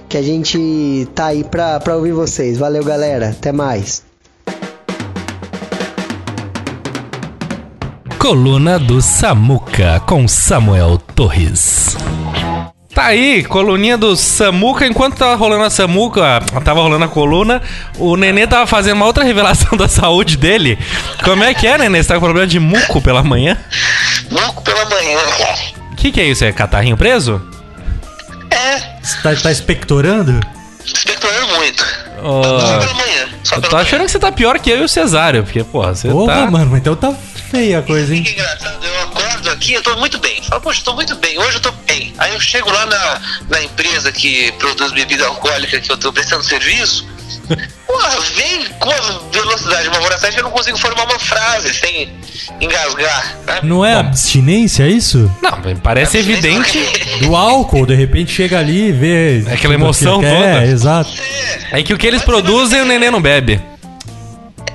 que a gente tá aí pra, pra ouvir vocês. Valeu, galera. Até mais. Coluna do Samuca com Samuel Torres. Tá aí, coluninha do Samuca. Enquanto tava rolando a Samuca, tava rolando a coluna, o Nenê tava fazendo uma outra revelação da saúde dele. Como é que é, Nenê? Você tá com problema de muco pela manhã? Muco pela manhã, cara. O que, que é isso? É catarrinho preso? É, Você tá, tá expectorando? expectorando muito. Ô, Só pela manhã. Só eu tô manhã. achando que você tá pior que eu e o Cesário, porque, porra, você Porra, tá. mano, então tá feia a coisa, hein? Que engraçado, eu acordo aqui, eu tô muito bem. Falo, poxa, eu tô muito bem, hoje eu tô bem. Aí eu chego lá na, na empresa que produz bebida alcoólica que eu tô prestando serviço. Porra, vem com uma velocidade, uma voracidade que eu não consigo formar uma frase sem engasgar. Sabe? Não é abstinência é isso? Não, parece evidente. Do álcool, de repente chega ali e vê. É aquela emoção é, toda. É, exato. É que o que eles produzem o Nenê não bebe.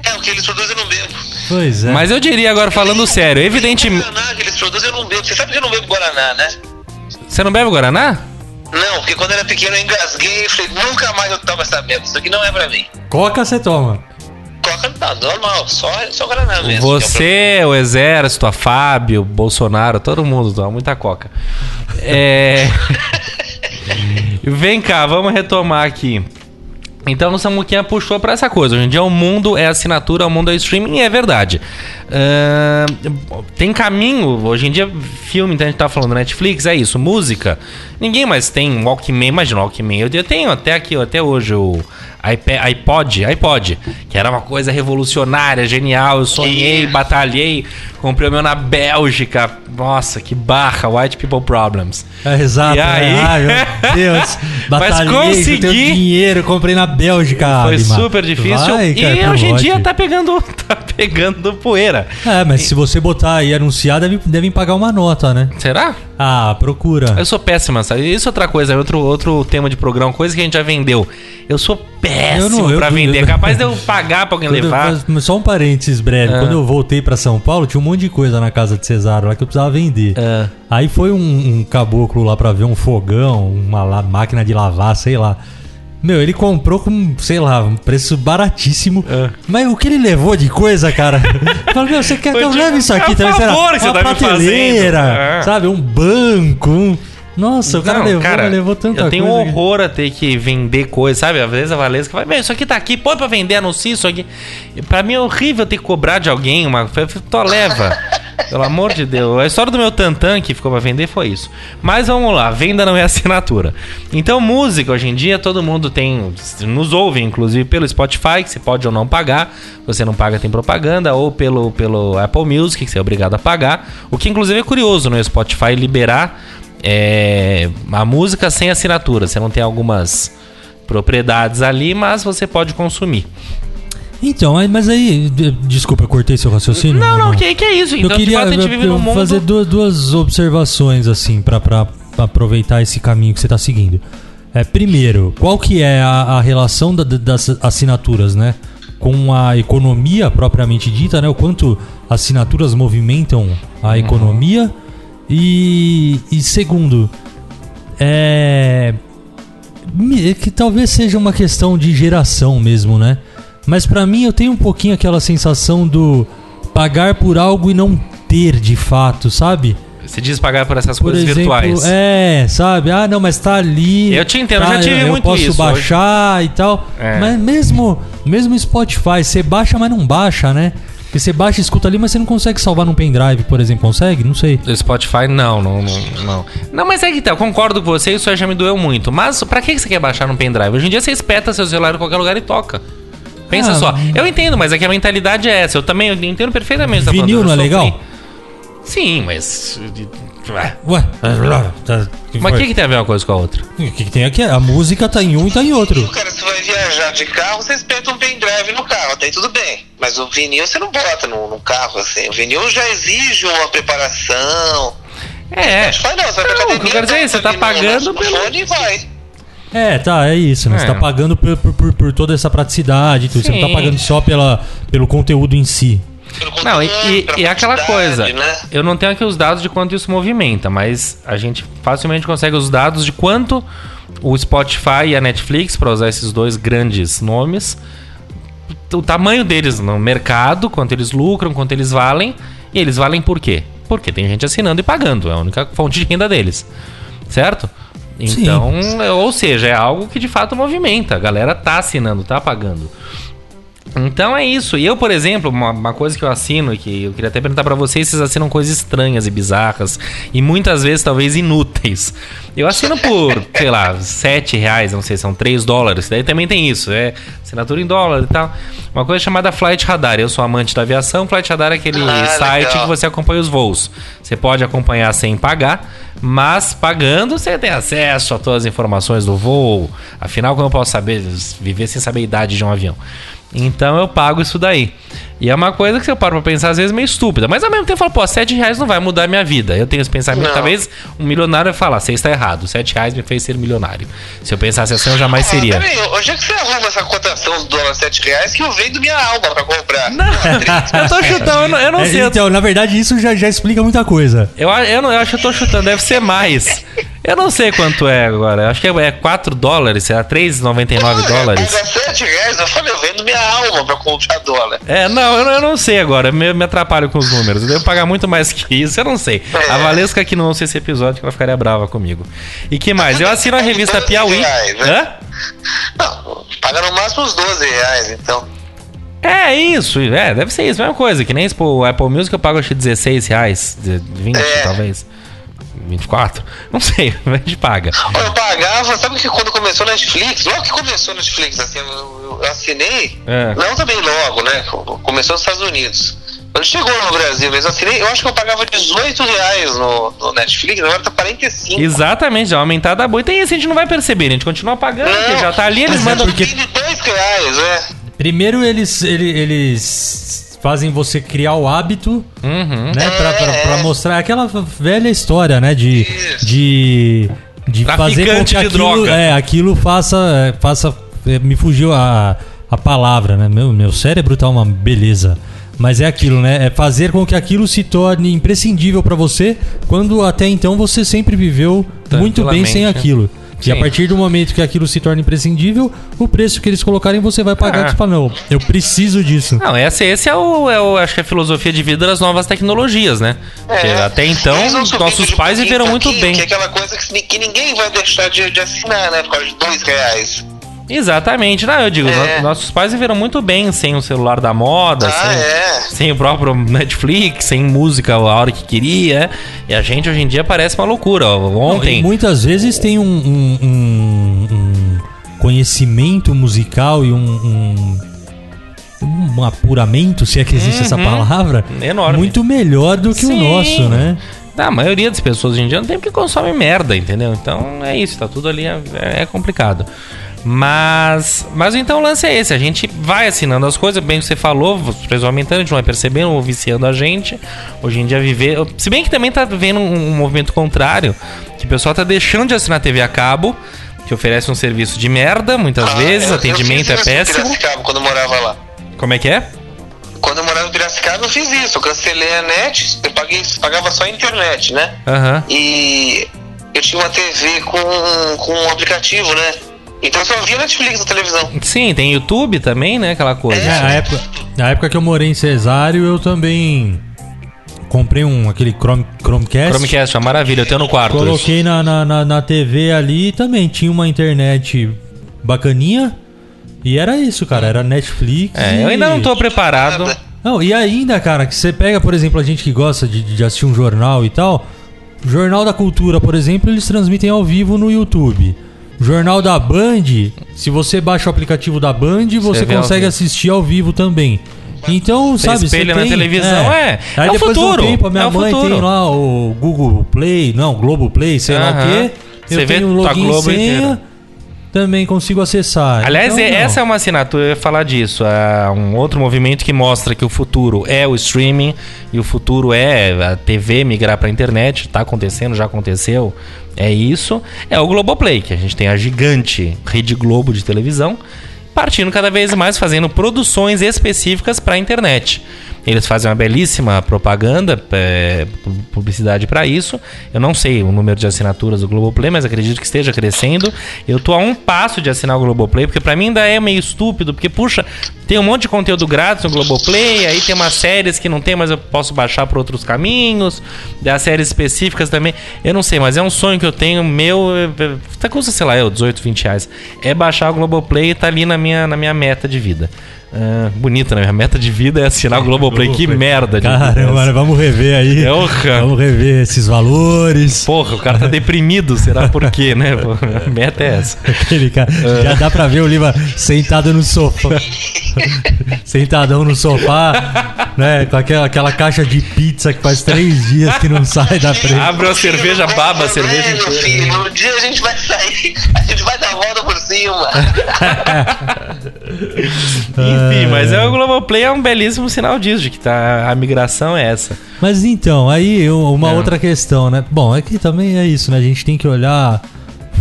É, o que eles produzem eu não bebo. Pois é. Mas eu diria agora, falando sério, evidentemente. Guaraná que eles produzem eu não bebo. Você sabe que eu não bebo Guaraná, né? Você não bebe Guaraná? Não, porque quando eu era pequeno eu engasguei e falei, nunca mais eu tomo essa merda. Isso aqui não é pra mim. Coca você toma. Coca não, normal, só, só Guaraná mesmo. que é o Você, o Exército, a Fábio, Bolsonaro, todo mundo toma muita coca. É. Vem cá, vamos retomar aqui. Então o Samuquinha puxou pra essa coisa. Hoje em dia o mundo é assinatura, o mundo é streaming, e é verdade. Ahn, tem caminho, hoje em dia, filme, então a gente tá falando Netflix, é isso, música. Ninguém mais tem Walkman, imagina Walkman. Eu eu tenho até aqui, até hoje, o iPad, iPod, iPod, que era uma coisa revolucionária, genial. Eu sonhei, batalhei, comprei o meu na Bélgica. Nossa, que barra, White People Problems. É, exato. E aí? é. Ai, meu Deus. Mas Batalhei, consegui. juntei o dinheiro, comprei na Bélgica. Foi Lima. super difícil. Vai, cara, e hoje em dia tá pegando, tá pegando poeira. É, mas se você botar aí anunciar, deve, devem pagar uma nota, né? Será? Ah, procura. Eu sou péssima, sabe? Isso é outra coisa, é outro, outro tema de programa, coisa que a gente já vendeu. Eu sou péssimo Eu não- eu- pra vender. eu- Capaz de eu pagar pra alguém eu- levar. só um parênteses breve. Ah. Quando eu voltei pra São Paulo, tinha um monte de coisa na casa de Cesaro lá que eu precisava vender. Ah. Aí foi um, um caboclo lá pra ver um fogão, uma la- máquina de lavar, sei lá. Meu, ele comprou com, sei lá, um preço baratíssimo. É. Mas o que ele levou de coisa, cara? Eu Falei, meu, você quer que eu leve isso aqui também? Lá, favor você uma tá prateleira. É. sabe? Um banco, um... Nossa, o cara Não, levou, cara, levou tanta Eu tenho coisa. que- horror a ter que vender coisa, sabe? Às vezes a Valesca meu, isso aqui tá aqui, põe pra vender, anuncia isso aqui. Pra mim é horrível ter que cobrar de alguém uma. Tô leva. Pelo amor de Deus. A história do meu Tantan que ficou pra vender foi isso. Mas vamos lá, venda não é assinatura. Então, música, hoje em dia, todo mundo tem. Nos ouve, inclusive, pelo Spotify, que você pode ou não pagar. Você não paga, tem propaganda. Ou pelo, pelo Apple Music, que você é obrigado a pagar. O que, inclusive, é curioso, né? O Spotify liberar é, a música sem assinatura. Você não tem algumas propriedades ali, mas você pode consumir. Então, aí- mas aí, de- desculpa, eu cortei seu raciocínio. Não, não, que, que é isso? Então, eu queria fato, eu- mundo... fazer duas, duas observações, assim, pra aproveitar esse caminho que você tá seguindo. É, primeiro, qual que é a, a relação da- das assinaturas, né? Com a economia propriamente dita, né? O quanto assinaturas movimentam a Uhum. E, e segundo, é, que talvez seja uma questão de geração mesmo, né? Mas pra mim eu tenho um pouquinho aquela sensação do pagar por algo e não ter de fato, sabe? Você diz pagar por essas Por coisas exemplo, virtuais. é, sabe? Ah, não, mas tá ali. Eu te entendo, eu tá, já tive eu muito posso isso. baixar e tal. É. Mas mesmo, mesmo Spotify, você baixa, mas não baixa, né? Porque você baixa e escuta ali, mas você não consegue salvar num pendrive, por exemplo. Consegue? Não sei. Do Spotify, não, não, não, não. Não, mas é que tá, eu concordo com você, isso já me doeu muito. Mas pra que você quer baixar no pendrive? Hoje em dia você espeta seu celular em qualquer lugar e toca. Pensa Ah, só. Eu entendo, mas é que a mentalidade é essa. Eu também eu entendo perfeitamente. tá Vinil não é legal? Sim, mas. Ué, Ué, tá, Mas o que, que tem a ver uma coisa com a outra? O que, que tem aqui? A música tá em um e tá em outro. Cara, você vai viajar de carro, você espeta um pendrive no carro, até aí tudo bem. Mas o vinil você não bota no, no carro, assim. O vinil já exige uma preparação. É. Spotify não, você vai Não, o que academia, eu quero dizer é, bota você tá pagando pelo- fone e vai. É, tá, é isso, né? Você É. tá pagando por, por, por- toda essa praticidade, tudo. você não tá pagando só pela, pelo conteúdo em si. Não, e, e- e é aquela coisa. Né? Eu não tenho aqui os dados de quanto isso movimenta, mas a gente facilmente consegue os dados de quanto o Spotify e a Netflix, para usar esses dois grandes nomes, o tamanho deles no mercado, quanto eles lucram, quanto eles valem. E eles valem por quê? Porque tem gente assinando e pagando. É a única fonte de renda deles. Certo? Então, é- ou seja, é algo que de fato movimenta. A galera tá assinando, tá pagando. Então é isso. E eu, por exemplo, uma, uma coisa que eu assino e que eu queria até perguntar pra vocês, vocês assinam coisas estranhas e bizarras e muitas vezes talvez inúteis. Eu assino por, sei lá, 7 reais, não sei, são 3 dólares. Daí também tem isso, é assinatura em dólar e tal. Uma coisa chamada Flight Radar. Eu sou amante da aviação. Flight Radar é aquele Ah, site legal. que você acompanha os voos. Você pode acompanhar sem pagar, mas pagando você tem acesso a todas as informações do voo. Afinal, como eu posso saber, viver sem saber a idade de um avião? Então eu pago isso daí. E é uma coisa que eu paro pra pensar às vezes meio estúpida. Mas ao mesmo tempo eu falo, pô, 7 reais não vai mudar a minha vida. Eu tenho esse pensamento, Não. talvez um milionário vai falar, você está errado, 7 reais me fez ser milionário. Se eu pensasse assim, eu jamais Ah, seria. peraí, onde é que você arruma essa cotação do dólar 7 reais que eu vendo minha alma pra comprar? eu tô chutando, eu não, eu não É, sei. então, na verdade, isso já, já explica muita coisa. Eu, eu, não, eu acho que eu tô chutando, deve ser mais. Eu não sei quanto é agora. Eu acho que é, é 4 dólares, será 3,99 dólares. Pagar 7 reais, eu falei, eu vendo minha alma pra comprar dólar. É, não, eu, não- eu não sei agora. Me, me atrapalho com os números. Eu devo pagar muito mais que isso, eu não sei. A Valesca aqui não ouça esse episódio que ela ficaria brava comigo. E que mais? Eu assino a revista Piauí. Reais, né? Hã? Não, paga no máximo uns 12 reais, então. É isso, é, deve ser isso, mesma coisa. Que nem pô, o Apple Music eu pago acho que 16 reais, de- 20 É. talvez. 24? Não sei, a gente paga. Eu pagava, sabe que quando começou a Netflix, logo que começou a Netflix, assim, eu, eu assinei, É. não também logo, né? Começou nos Estados Unidos. Quando chegou no Brasil, mas eu assinei, eu acho que eu pagava 18 reais no, no Netflix, agora tá 45. Exatamente, já aumentada boa. E tem isso, a gente não vai perceber, a gente continua pagando, porque já tá ali, eles mandam. porque... 22 reais, é. Primeiro, eles, ele- eles fazem você criar o hábito, Uhum. né? Pra, pra, É. pra mostrar aquela velha história, né? De. Isso. De. De fazer com que aquilo, droga. é, aquilo faça, faça. é, Me fugiu a, a palavra, né? Meu, meu cérebro tá uma beleza. Mas é aquilo, né? É fazer com que aquilo se torne imprescindível pra você, quando até então você sempre viveu muito bem sem Tranquilamente, aquilo. E a Sim. partir do momento que aquilo se torna imprescindível, o preço que eles colocarem você vai pagar. Ah. fala, não, eu preciso disso. Não, essa, esse é o, é o. Acho que é a filosofia de vida das novas tecnologias, né? Porque até então, nossos pais viveram muito pouquinho, bem. Que é aquela coisa que, que ninguém vai deixar de, de assinar, né? Por causa de 2 reais. Exatamente. Não, eu digo, É. no- nossos pais viveram muito bem sem o celular da moda, Ah, sem, é. sem o próprio Netflix, sem música a hora que queria. E a gente hoje em dia parece uma loucura. Não, Ontem. e muitas vezes tem um, um- um- um conhecimento musical e um, um, um apuramento, se é que existe essa palavra, Enorme. muito melhor do que o Sim. nosso, né? A maioria das pessoas hoje em dia não tem porque consome merda, entendeu? Então é isso, tá tudo ali, é, é complicado. Mas, mas então o lance é esse, a gente vai assinando as coisas, bem que você falou, os preços aumentando, a gente não vai percebendo ou viciando a gente. Hoje em dia viver. Se bem que também tá vendo um, um movimento contrário, que o pessoal tá deixando de assinar TV a cabo, que oferece um serviço de merda, muitas Ah, vezes, eu- eu atendimento fiz é péssimo. Piracicaba, quando eu morava lá. Como é que é? Quando eu morava em Piracicaba, eu fiz isso. Eu cancelei a net, eu paguei, pagava só a internet, né? Aham. E eu tinha uma TV com, com um aplicativo, né? Então só via Netflix na televisão. Sim, tem YouTube também, né? Aquela coisa. É, a época, na época que eu morei em Cesário, eu também comprei um aquele Chrome, Chromecast. Chromecast, é uma maravilha. Eu tenho no quarto. Coloquei na, na, na, na TV ali e também tinha uma internet bacaninha. E era isso, cara. Era Netflix. É, e... eu ainda não tô preparado. Não, e ainda, cara, que você pega, por exemplo, a gente que gosta de, de assistir um jornal e tal. Jornal da Cultura, por exemplo, eles transmitem ao vivo no YouTube. Jornal da Band, se você baixa o aplicativo da Band, você ao consegue assistir ao vivo também. Então, Você sabe, espelha na tem- televisão, é. Aí É o depois futuro, de um tempo, a minha é o mãe futuro. tem lá o Google Play, não, Globo Play, sei lá o quê. Você Eu vê tenho tua login Globo senha, inteira. também consigo acessar. Aliás, Então, é- essa é uma assinatura, eu ia falar disso. É um outro movimento que mostra que o futuro é o streaming e o futuro é a TV migrar para a internet. Tá acontecendo, já aconteceu. É isso. É o Globoplay, que a gente tem a gigante Rede Globo de televisão, partindo cada vez mais fazendo produções específicas para a internet. Eles fazem uma belíssima propaganda, é, pu- publicidade para isso. Eu não sei o número de assinaturas do Globoplay, mas acredito que esteja crescendo. Eu tô a um passo de assinar o Globoplay, porque para mim ainda é meio estúpido, porque puxa, tem um monte de conteúdo grátis no Globoplay, aí tem umas séries que não tem, mas eu posso baixar por outros caminhos. Das séries específicas também. Eu não sei, mas é um sonho que eu tenho meu, tá custa, sei lá, eu 18, 20 reais. É baixar o Globoplay e tá ali na minha na minha meta de vida. Ah, bonita, né? Minha meta de vida é assinar o Globoplay. Que merda de é Cara, mano, vamos rever aí. É. Vamos rever esses valores. Porra, o cara tá deprimido, será por quê, né? A meta é essa. Aquele cara, É. já dá pra ver o Lima sentado no sofá. Sentadão no sofá, né? Com aquela, aquela caixa de pizza que faz três dias que não sai da frente. Abre uma cerveja, baba a cerveja É, meu inteira. filho, um dia a gente vai sair, a gente vai dar a volta por cima. Enfim, mas é o Globoplay é um belíssimo sinal disso, de que tá, a migração é essa. Mas então, aí eu- uma É. outra questão, né? Bom, é que também é isso, né? A gente tem que olhar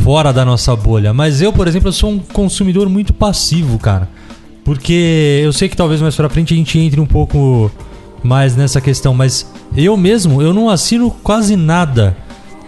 fora da nossa bolha. Mas eu, por exemplo, eu sou um consumidor muito passivo, cara. Porque eu sei que talvez mais pra frente a gente entre um pouco mais nessa questão, mas eu mesmo, eu não assino quase nada.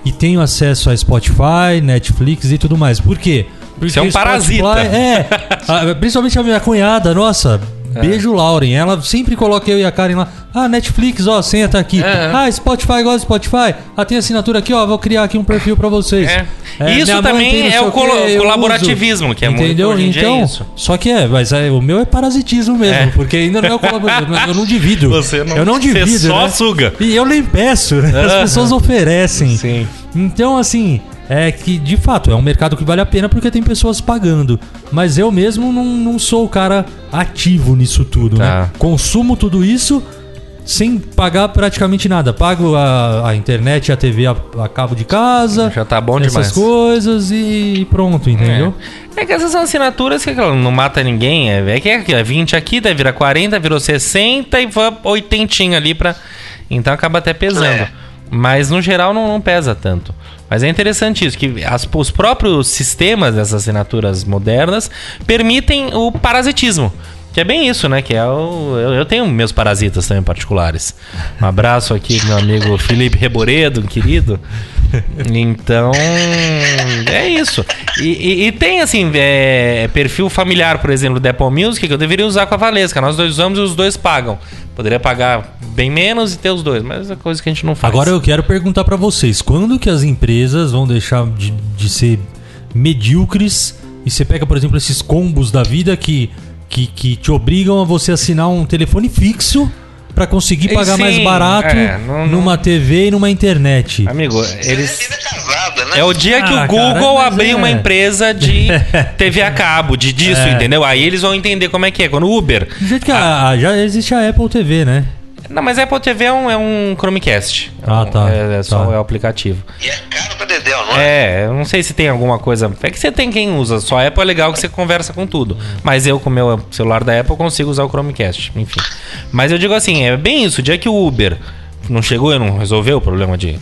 E tenho acesso a Spotify, Netflix e tudo mais. Por quê? Porque Você é um parasita. É, a- principalmente a minha cunhada, nossa, É. beijo Lauren. Ela sempre coloca eu e a Karen lá. Ah, Netflix, ó, a senha tá aqui. É. Ah, Spotify, gosta de Spotify. Ah, tem assinatura aqui, ó, vou criar aqui um perfil pra vocês. É. É, Isso também é o eu colaborativismo, uso. que é muito- Entendeu? hoje em dia é então, isso. só que é, mas é, o meu é parasitismo mesmo, É. porque ainda não é o colaborativismo. eu não divido. Você não- eu não você divido. só né? suga. E eu nem peço, né? As pessoas oferecem. Sim. Então, assim, é que de fato é um mercado que vale a pena porque tem pessoas pagando. Mas eu mesmo não, não sou o cara ativo nisso tudo, Tá. né? Consumo tudo isso sem pagar praticamente nada. Pago a, a internet e a TV a, a cabo de casa. Já tá bom essas demais. coisas e pronto, entendeu? É. É que essas são assinaturas que aquela não mata ninguém. É, é que é aquilo, é 20 aqui, daí vira 40, virou 60 e foi 80 ali pra. Então acaba até pesando. É. Mas no geral não, não pesa tanto. Mas é interessante isso, que as- os próprios sistemas dessas assinaturas modernas permitem o parasitismo. Que é bem isso, né? Que é o. Eu, eu tenho meus parasitas também particulares. Um abraço aqui meu amigo Felipe Reboredo, querido. Então. É isso. E, e- e tem, assim, é, perfil familiar, por exemplo, da Apple Music, que eu deveria usar com a Valesca. Nós dois usamos e os dois pagam. Poderia pagar bem menos e ter os dois, mas é coisa que a gente não faz. Agora eu quero perguntar pra vocês, quando que as empresas vão deixar de, de ser medíocres e você pega, por exemplo, esses combos da vida que, que, que te obrigam a você assinar um telefone fixo pra conseguir E pagar mais sim, barato é, não- não- numa TV e numa internet? Amigo, Eles... eles. Ele é casada, né? É o dia que Ah, o Google cara, abrir é. uma empresa de TV a cabo, de disso, É. entendeu? Aí eles vão entender como é que é. Quando o Uber. Do jeito que a- a- já existe a Apple TV, né? Não, mas Apple TV é um, é um Chromecast. É Ah, um- tá, É, é só tá. é o aplicativo. E é caro pra Dedéu, não é? É, eu não sei se tem alguma coisa. É que você tem quem usa. Só a Apple é legal que você conversa com tudo. Mas eu, com o meu celular da Apple, consigo usar o Chromecast. Enfim. Mas eu digo assim: é bem isso. O dia que o Uber não chegou e não resolveu o problema de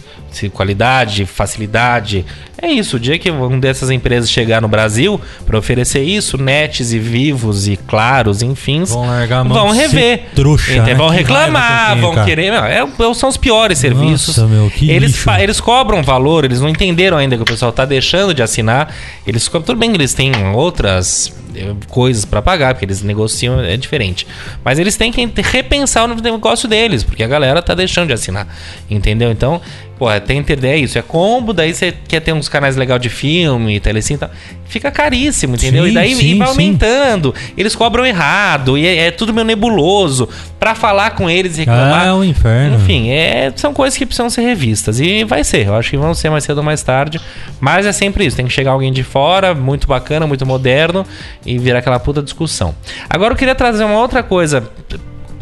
qualidade, facilidade. É isso, o dia que uma dessas empresas chegar no Brasil para oferecer isso, nets e vivos e claros, enfim, Vão largar vão rever. trouxa, Então, né? Vão Que reclamar, que vão cara. querer. Meu, é- são os piores serviços. Nossa, meu, eles, eles cobram valor, eles não entenderam ainda que o pessoal tá deixando de assinar. Eles cobram, tudo bem que eles têm outras eh, coisas para pagar, porque eles negociam, é diferente. Mas eles têm que repensar o negócio deles, porque a galera tá deixando de assinar. Entendeu? Então, pô, tem que entender isso. É combo, daí você quer ter uns canais legais de filme, telecine e tal. Fica caríssimo, entendeu? Sim, e daí sim, vai sim. aumentando. Eles cobram errado, e é, é tudo meio nebuloso. Pra falar com eles e reclamar. Ah, é um inferno. Enfim, é, são coisas que precisam ser revistas. E vai ser, eu acho que vão ser mais cedo ou mais tarde. Mas é sempre isso, tem que chegar alguém de fora, muito bacana, muito moderno, e virar aquela puta discussão. Agora eu queria trazer uma outra coisa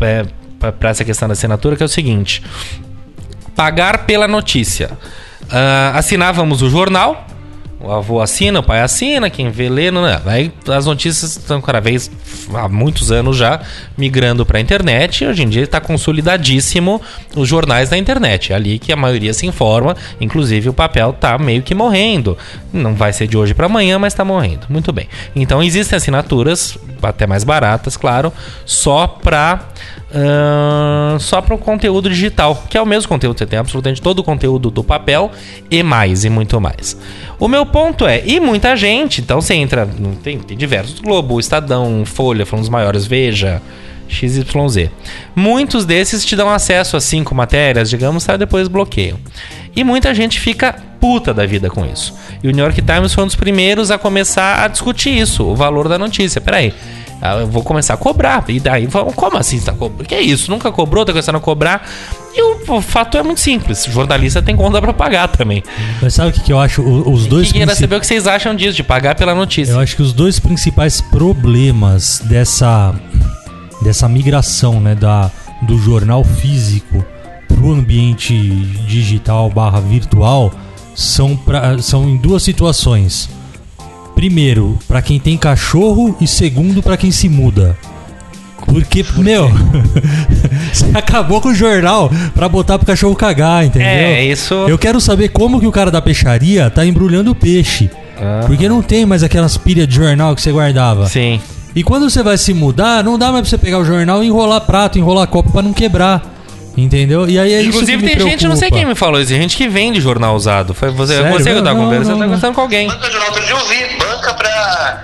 é, pra essa questão da assinatura, que é o seguinte: pagar pela notícia. Ah, assinávamos o jornal. O avô assina, o pai assina, quem vê lê, não é. Aí as notícias estão cada vez, há muitos anos já, migrando para a internet. Hoje em dia está consolidadíssimo os jornais da internet. É ali que a maioria se informa. Inclusive o papel está meio que morrendo. Não vai ser de hoje para amanhã, mas está morrendo. Muito bem. Então existem assinaturas, até mais baratas, claro, só para Ahn, só para o conteúdo digital, que é o mesmo conteúdo, você tem absolutamente todo o conteúdo do papel e mais, e muito mais. O meu ponto é, e muita gente, então você entra, tem, tem diversos, Globo, Estadão, Folha, foram os maiores, Veja, XYZ. Muitos desses te dão acesso a cinco matérias, digamos, sabe, depois bloqueiam. E muita gente fica puta da vida com isso. E o New York Times foi um dos primeiros a começar a discutir isso, o valor da notícia. Peraí, ah, eu vou começar a cobrar. E daí, como assim tá cobrando? Que é isso? Nunca cobrou, tá começando a cobrar. E o, fato é muito simples: o jornalista tem conta pra pagar também. Mas sabe o que, que eu acho? Os dois E queria saber o que vocês acham disso, de pagar pela notícia. Eu acho que os dois principais problemas dessa, dessa migração né, da, do jornal físico pro ambiente digital barra virtual são, pra, são em duas situações. Primeiro, para quem tem cachorro e segundo, para quem se muda. Porque, meu, você acabou com o jornal pra botar pro cachorro cagar, entendeu? É, isso. Eu quero saber como que o cara da peixaria tá embrulhando o peixe. Ah. Porque não tem mais aquelas pilhas de jornal que você guardava. Sim. E quando você vai se mudar, não dá mais pra você pegar o jornal e enrolar prato, enrolar copo pra não quebrar. Entendeu? E aí é isso Inclusive, tem gente, não sei quem me falou isso, tem gente que vende jornal usado. Foi você, Sério? você que eu tava Não, conversando, você tá conversando com alguém. Banca jornal, outro dia eu vi, banca pra.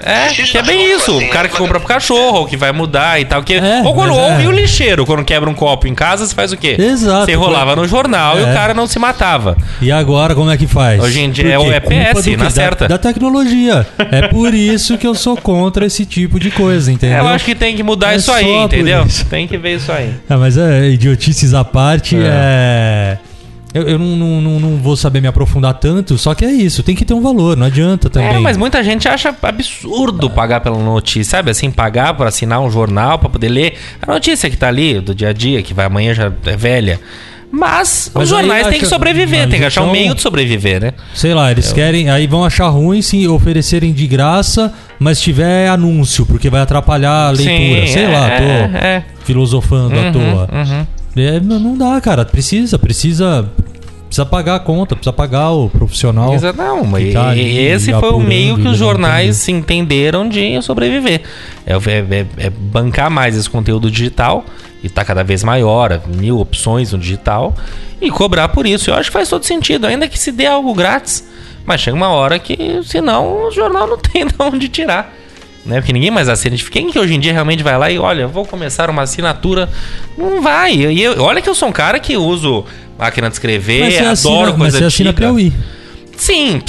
É, que é bem cachorro, isso. assim, o cara que compra pro cachorro, ou que vai mudar e tal. Que... É, ou quando mas ou, é. e o lixeiro, quando quebra um copo em casa, você faz o quê? Exato. Você enrolava no jornal e o É. cara não se matava. E agora como é que faz? Hoje em dia é o? EPS, na Da- certa. Da, tecnologia. É por isso que eu sou contra esse tipo de coisa, entendeu? É, eu acho que tem que mudar É isso aí, entendeu? isso. Tem que ver isso aí. Ah, mas é idiotices à parte, É. é. Eu, eu não, não, não, vou saber me aprofundar tanto, só que é isso, tem que ter um valor, não adianta também. É, mas muita gente acha absurdo pagar pela notícia, sabe? Assim, pagar pra assinar um jornal, pra poder ler a notícia que tá ali, do dia a dia, que vai amanhã já é velha. Mas, Mas os jornais têm que sobreviver, tem que achar um então- meio de sobreviver, né? Sei lá, eles querem. Aí vão achar ruim se oferecerem de graça, mas tiver anúncio, porque vai atrapalhar a leitura. Sim, Sei é, lá, tô é. filosofando à Uhum, toa. uhum. É, não dá, cara. Precisa, precisa. Precisa pagar a conta, precisa pagar o profissional. Não, mas tá esse foi o meio que os jornais entenderam de sobreviver. É, é- é- é bancar mais esse conteúdo digital, e tá cada vez maior, mil opções no digital, e cobrar por isso. Eu acho que faz todo sentido, ainda que se dê algo grátis. Mas chega uma hora que, senão, o jornal não tem de onde tirar. Né? Porque ninguém mais assina. Quem que hoje em dia realmente vai lá e olha, vou começar uma assinatura? Não vai. E eu- olha que eu sou um cara que uso máquina de escrever, Mas você adoro assina, mas coisa você assina antiga. Piauí. Sim,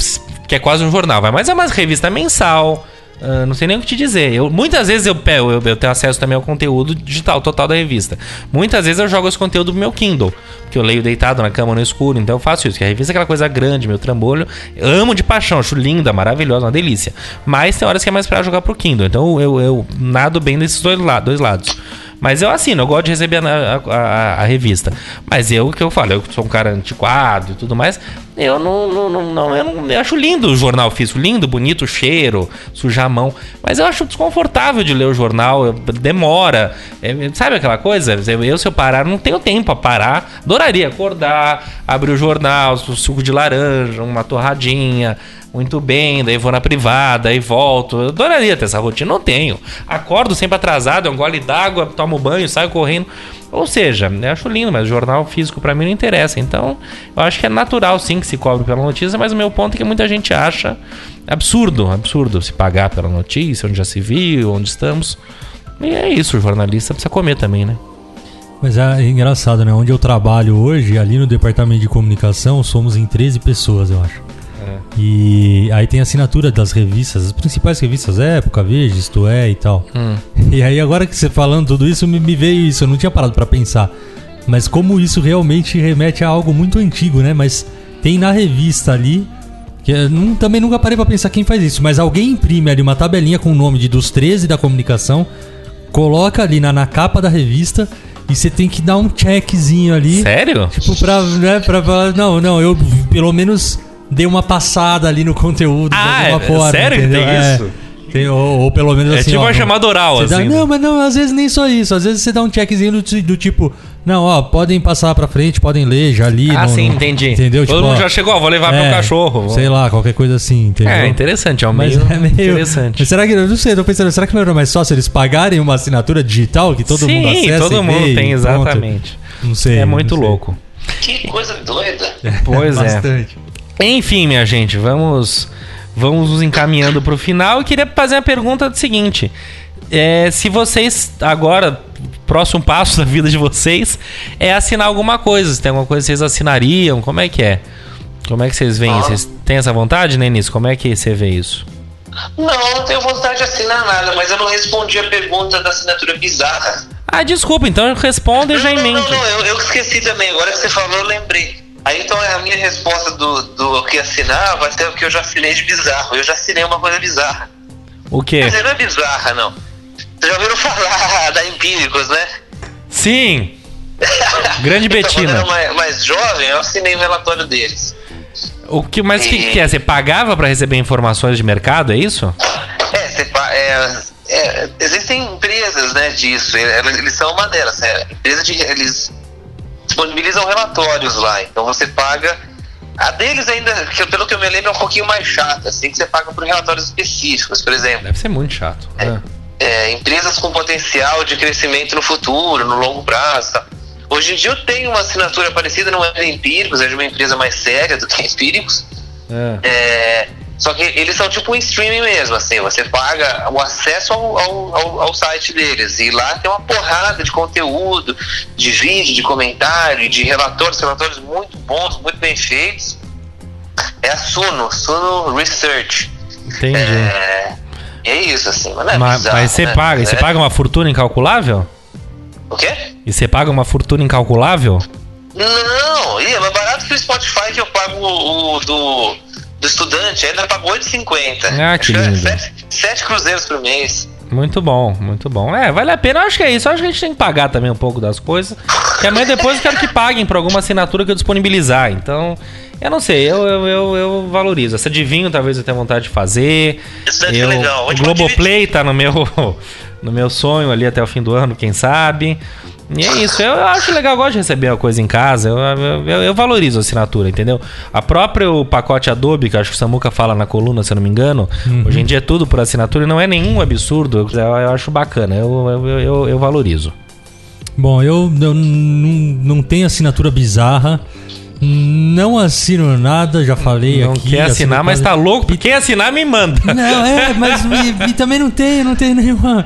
que é quase um jornal, vai. Mas é uma revista mensal. Ah, não sei nem o que te dizer. Eu, muitas vezes eu, eu, eu tenho acesso também ao conteúdo digital total da revista. Muitas vezes eu jogo esse conteúdo no meu Kindle, que eu leio deitado na cama no escuro, então eu faço isso. A revista é aquela coisa grande, meu trambolho. Eu amo de paixão, acho linda, maravilhosa, uma delícia. Mas tem horas que é mais pra jogar pro Kindle. Então eu, eu nado bem desses dois, la- dois lados. Mas eu assino, eu gosto de receber a, a- a- a revista. Mas eu, que eu falo, eu sou um cara antiquado e tudo mais, eu não, não, não, não- eu não- eu acho lindo o jornal físico, lindo, bonito, cheiro, sujar a mão. Mas eu acho desconfortável de ler o jornal, demora. É, sabe aquela coisa? Eu, eu, se eu parar, não tenho tempo pra parar. Adoraria acordar, abrir o jornal, o suco de laranja, uma torradinha. Muito bem, daí vou na privada, aí volto. Eu adoraria ter essa rotina, não tenho. Acordo sempre atrasado, é um gole d'água, tomo banho, saio correndo. Ou seja, eu acho lindo, mas o jornal físico pra mim não interessa. Então, eu acho que é natural sim que se cobre pela notícia, mas o meu ponto é que muita gente acha absurdo, absurdo se pagar pela notícia, onde já se viu, onde estamos. E é isso, o jornalista precisa comer também, né? Mas é engraçado, né? Onde eu trabalho hoje, ali no departamento de comunicação, somos em 13 pessoas, eu acho. E aí tem assinatura das revistas, as principais revistas, Época, Veja, Isto É e tal. E aí agora que você falando tudo isso, me, me veio isso, eu não tinha parado pra pensar. Mas como isso realmente remete a algo muito antigo, né? Mas tem na revista ali, que eu não- também nunca parei pra pensar quem faz isso, mas alguém imprime ali uma tabelinha com o nome de dos 13 da comunicação, coloca ali na, na capa da revista e você tem que dar um checkzinho ali. Sério? Tipo, pra, né, pra falar, não, não, eu pelo menos dei uma passada ali no conteúdo Ah, de alguma é- forma. sério que entendeu? tem É, isso? tem- ou, ou pelo menos É assim. tipo ó, uma chamada oral, você dá- assim. não, mas não, às vezes nem só isso. Às vezes você dá um checkzinho do, do tipo, não, ó, podem passar pra frente, podem ler, já li. Ah, não- sim, não- entendi. Entendeu? Todo Tipo, mundo ó, já chegou, ó, vou levar meu é, cachorro. Sei lá, qualquer coisa assim, entendeu? É, interessante, é um Mas meio, é meio. interessante. Mas será que. Eu não sei, tô pensando, será que não era mais fácil eles pagarem uma assinatura digital que todo Sim, mundo acessa? todo e mundo e tem, pronto? exatamente. Não sei. É muito sei. louco. Que coisa doida. Pois é. Bastante. Enfim, minha gente, vamos vamos nos encaminhando pro final. E queria fazer uma pergunta do seguinte: É, se vocês agora próximo passo da vida de vocês é assinar alguma coisa, se tem alguma coisa que vocês assinariam, como é que é? Como é que vocês veem? Ah. Vocês têm essa vontade, né, Nisso? Como é que você vê isso? Não, não tenho vontade de assinar nada, mas eu não respondi a pergunta da assinatura bizarra. Ah, desculpa, então responda e já não, não, emende. não, eu, eu esqueci também. Agora que você falou, eu lembrei. Aí então a minha resposta do, do que assinar vai ser o que eu já assinei de bizarro. Eu já assinei uma coisa bizarra. O quê? Quer dizer, não é bizarra, não. Vocês já ouviram falar da Empíricos, né? Sim! Grande Então, quando eu Betina. era mais, jovem, eu assinei o relatório deles. O que, mas o que, que é? Você pagava pra receber informações de mercado, é isso? É, você é, é, existem empresas né, disso, eles são uma delas. É, empresa de, eles disponibilizam relatórios lá, então você paga. A deles ainda, que, pelo que eu me lembro, é um pouquinho mais chata, assim, que você paga por relatórios específicos, por exemplo. Deve ser muito chato. Ah. é, empresas com potencial de crescimento no futuro, no longo prazo. Tá? Hoje em dia eu tenho uma assinatura parecida, não é da Empíricos, é de uma empresa mais séria do que Empíricos. Ah. É, só que eles são tipo um streaming mesmo, assim, você paga o acesso ao, ao, ao- site deles. E lá tem uma porrada de conteúdo, de vídeo, de comentário, de relatórios, relatórios muito bons, muito bem feitos. É a Suno, Suno Research. Entendi. É, é isso, assim, mas não é mas, bizarro, mas você né? paga, e você É. paga uma fortuna incalculável? O quê? E você paga uma fortuna incalculável? Não, ih, é mais barato que o Spotify que eu pago o, o do, do estudante, ainda pago 8,50. Ah, que é lindo. sete- sete cruzeiros por mês. Muito bom, muito bom. É, vale a pena. Eu acho que é isso. Eu acho que a gente tem que pagar também um pouco das coisas. Que amanhã depois eu quero que paguem por alguma assinatura que eu disponibilizar. Então, eu não sei, eu, eu, eu, eu valorizo. Essa de vinho talvez eu tenha vontade de fazer. Isso deve ser Eu, legal. o Globoplay tá no meu, no meu sonho ali até o fim do ano, quem sabe. E é isso, eu, eu acho legal, eu gosto de receber a coisa em casa, eu, eu, eu- valorizo a assinatura, entendeu? A própria o pacote Adobe, que acho que o Samuca fala na coluna, se eu não me engano, hoje em dia é tudo por assinatura e não é nenhum absurdo, eu, acho bacana, eu, eu, valorizo. Bom, eu, eu não tenho assinatura bizarra. Não assino nada, já falei Não aqui. quer assino assinar, mas tá louco, quem assinar me manda. Não, é, mas e, e também não tenho, não tenho nenhuma,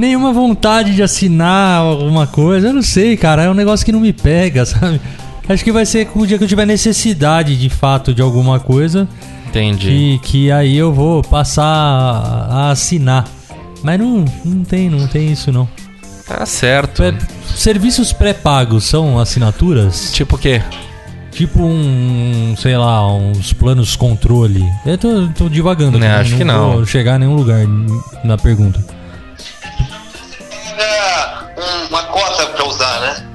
nenhuma vontade de assinar alguma coisa. Eu não sei, cara. É um negócio que não me pega, sabe? Acho que vai ser com o dia que eu tiver necessidade de fato de alguma coisa. Entendi. Que, que aí eu vou passar a, assinar. Mas não, não tem, não tem isso não. Tá certo. Pré- serviços pré-pagos são assinaturas? Tipo o quê? Tipo um, sei lá, uns planos controle. Eu tô, tô divagando Não, aqui, acho que não. vou chegar a nenhum lugar na pergunta. Paga um usar, né?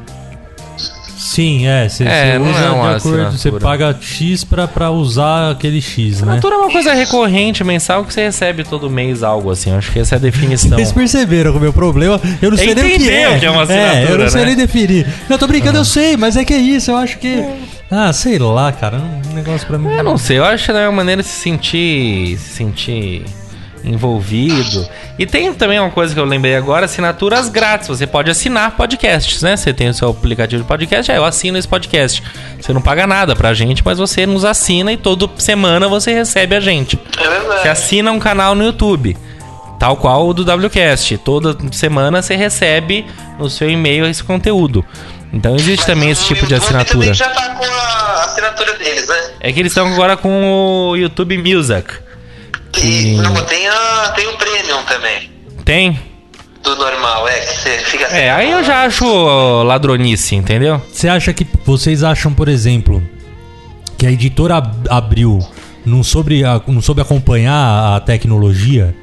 Sim, é. Você É, usa é uma de acordo, você paga X pra, pra usar aquele X, né? Assinatura é uma coisa recorrente, mensal, que você recebe todo mês algo assim. Acho que essa é a definição. Vocês perceberam que o meu problema? Eu não sei nem o que é. que é uma eu assinatura, não sei né? nem definir. Não, tô brincando, eu sei, mas é que é isso, eu acho que. Ah, sei lá, cara. Um negócio pra mim. Eu não sei, eu acho que é uma maneira de se sentir. se sentir envolvido. E tem também uma coisa que eu lembrei agora, assinaturas grátis. Você pode assinar podcasts, né? Você tem o seu aplicativo de podcast, aí eu assino esse podcast. Você não paga nada pra gente, mas você nos assina e toda semana você recebe a gente. É verdade. Você assina um canal no YouTube, tal qual o do WCast. Toda semana você recebe no seu e-mail esse conteúdo. Então existe também esse tipo de YouTube assinatura. também já tá com a assinatura deles, né? É que eles estão agora com o YouTube Music. E não, tem, a, tem o Premium também. Tem? Do normal, é, que você fica É, aí eu já acho ladronice, entendeu? Você acha que. Vocês acham, por exemplo, que a editora Ab- Abril não soube, não soube acompanhar a tecnologia?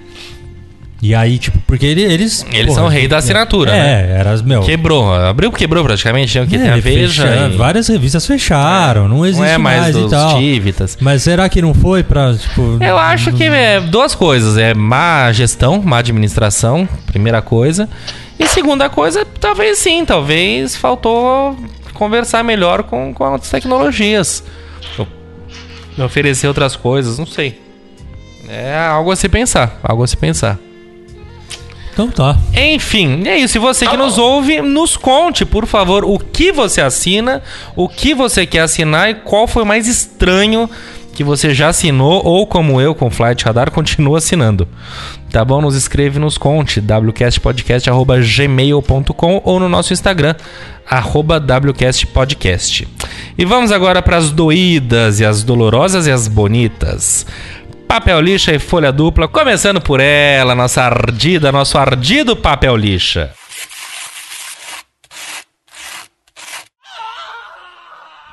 E aí, tipo, porque ele- eles. Eles são rei da assinatura, É, né? era as meu. Quebrou. Abriu quebrou praticamente? O que é, tem a Veja. fecha- e- Várias revistas fecharam, não existe Não é mais, mais, e dos tal. Tivitas. Mas será que não foi pra, tipo... Eu acho que é duas coisas. É má gestão, má administração, primeira coisa. E segunda coisa, talvez sim, talvez faltou conversar melhor com, com as tecnologias. Oferecer outras coisas, não sei. É algo a se pensar, algo a se pensar. Então tá. Enfim, é isso. E você que nos ouve, nos conte, por favor, o que você assina, o que você quer assinar e qual foi o mais estranho que você já assinou ou, como eu, com Flight Radar, continua assinando. Tá bom? Nos escreve, nos conte. wcastpodcast.gmail.com ou no nosso Instagram, wcastpodcast. E vamos agora para as doídas e as dolorosas e as bonitas. Papel lixa e folha dupla, começando por ela, nossa ardida, nosso ardido papel lixa.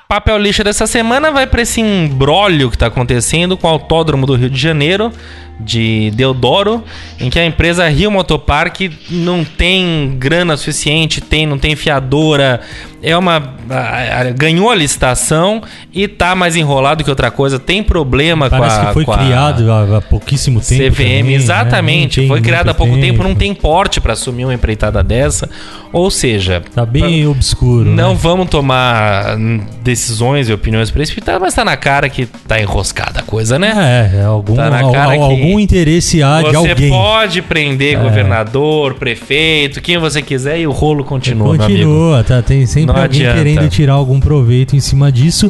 Papel lixa dessa semana vai para esse embrólio que está acontecendo com o Autódromo do Rio de Janeiro, de Deodoro, em que a empresa Rio Motopark não tem grana suficiente, tem, não tem fiadora, é uma a- a- ganhou a licitação e tá mais enrolado que outra coisa, tem problema Parece com a que foi criado há, há pouquíssimo tempo CVM, também, né? exatamente. Tem Foi criada há pouco tempo. não tem porte para assumir uma empreitada dessa. Ou seja, Tá bem obscuro, não né? vamos tomar decisões e opiniões precipitadas, mas tá na cara que tá enroscada a coisa, né? É, é algum, Tá na al- cara al- que algum interesse há de Você alguém. É. pode prender governador, prefeito, quem você quiser e o rolo continua. Continua, tá? Tem sempre Não alguém adianta. querendo tirar algum proveito em cima disso.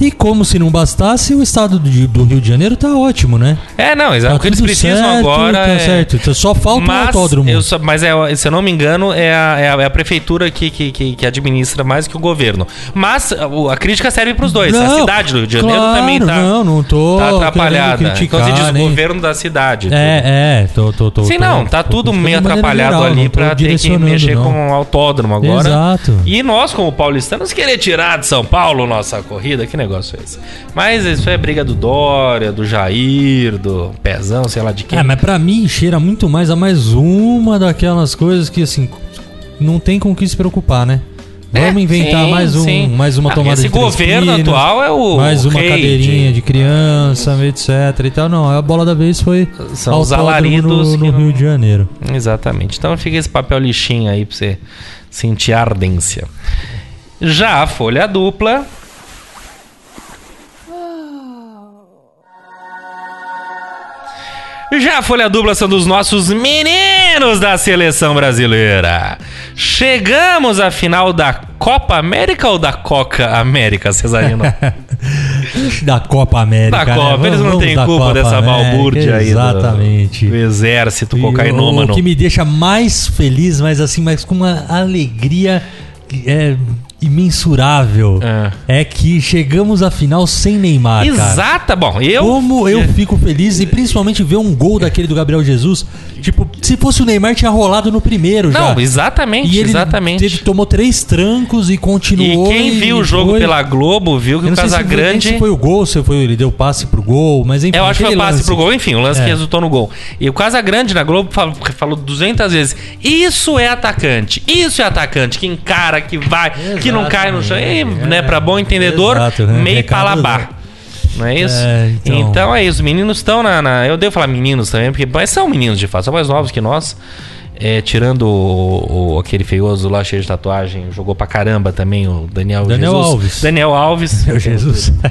E como se não bastasse, o estado do, Rio de Janeiro tá ótimo, né? É, não, exato. Tá o que eles tudo precisam certo, agora tá é... certo. Só falta o Mas, autódromo. eu só- mas é, se eu não me engano, é a, é a- é a prefeitura que, que, que, que administra mais que o governo. Mas a crítica serve para os dois. a Não, cidade do Rio de Janeiro claro, também tá, Não, não tô. tá atrapalhada. criticar, Então você diz o nem- governo da cidade. É, é, tô, tô, tô. Sim, não, tá tudo meio atrapalhado geral, ali pra ter que mexer não. com o autódromo agora. Exato. E nós, como paulistanos, querer tirar de São Paulo nossa corrida, que negócio é esse? Mas isso é briga do Dória, do Jair, do Pezão, sei lá de quem. É, mas pra mim cheira muito mais a mais uma daquelas coisas que, assim, não tem com o que se preocupar, né? Vamos É, inventar sim, mais, um, sim. mais uma Ah, tomada esse de três governo pinos, atual é o Mais uma cadeirinha de- de, criança, etc e tal. Não, a bola da vez foi São os alaridos no, no não- Rio de Janeiro. Exatamente. Então fica esse papel lixinho aí pra você sentir a ardência. Já a folha dupla. Já a folha dupla são dos nossos meninos da seleção brasileira. Chegamos à final da Copa América ou da Coca América, Cesarino? Da Copa América. da né? Copa, eles não têm culpa Copa dessa balbúrdia aí do- Exatamente. do, exército E cocainômano. O que me deixa mais feliz, mas assim, mas com uma alegria é, imensurável é. que chegamos à final sem Neymar, cara. Exata, bom, eu. Como eu fico feliz e principalmente ver um gol daquele do Gabriel Jesus. Tipo, se fosse o Neymar, tinha rolado no primeiro já. Não, exatamente, E ele exatamente. teve- tomou três trancos e E continuou. quem viu o jogo foi- pela Globo viu que Eu o sei se foi- Casagrande. se foi o gol, se foi ele deu passe pro gol, mas enfim. Eu acho que foi aquele passe lance. pro gol, enfim, o lance É. que resultou no gol. E o Casagrande na Globo falou, falou 200 vezes: Isso é atacante, isso é atacante, que encara, que vai, que não cai no chão. É. né, pra bom entendedor, Exato, né? meio Recado, palabá. né? Não é isso? É, então... então- é isso, os meninos estão na, na- Eu devo falar meninos também, porque mas são meninos de fato, são mais novos que nós. É, tirando o, o- aquele feioso lá cheio de tatuagem, jogou pra caramba também o Daniel, Daniel Jesus. Alves. Daniel Alves. Meu Jesus.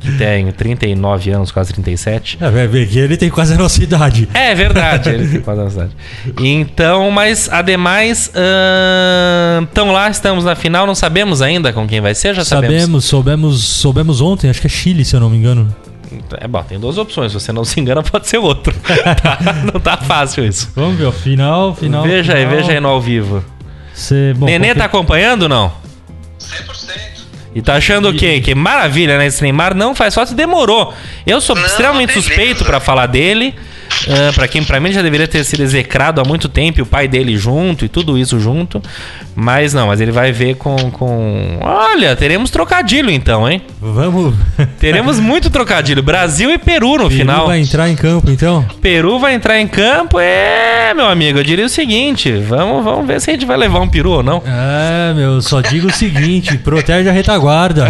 Que tem 39 anos, quase 37. É, vai ver que ele tem quase a nossa idade. É verdade, ele tem quase a nossa idade. Então, mas ademais, estão lá, estamos na final, não sabemos ainda com quem vai ser, já sabemos. Sabemos, soubemos, soubemos ontem, acho que é Chile, se eu não me engano. É bom, tem duas opções, se você não se engana, pode ser outro. Tá? Não tá fácil isso. Vamos ver, ó, final, final. veja aí, final. veja aí no ao vivo. Cê, bom, Nenê qualquer- tá acompanhando ou não? 100%. E tá achando o quê? Que maravilha, né? Esse Neymar não faz falta, demorou. Eu sou Não, extremamente beleza. suspeito pra falar dele. Ah, pra quem pra mim já deveria ter sido execrado há muito tempo, e o pai dele junto e tudo isso junto. Mas não, mas ele vai ver com. com... Olha, teremos trocadilho então, hein? Vamos. Teremos muito trocadilho. Brasil e Peru no Peru final. vai entrar em campo, então? Peru vai entrar em campo. É, meu amigo, eu diria o seguinte: vamos, vamos ver se a gente vai levar um peru ou não. É, meu, só digo o seguinte: protege a retaguarda.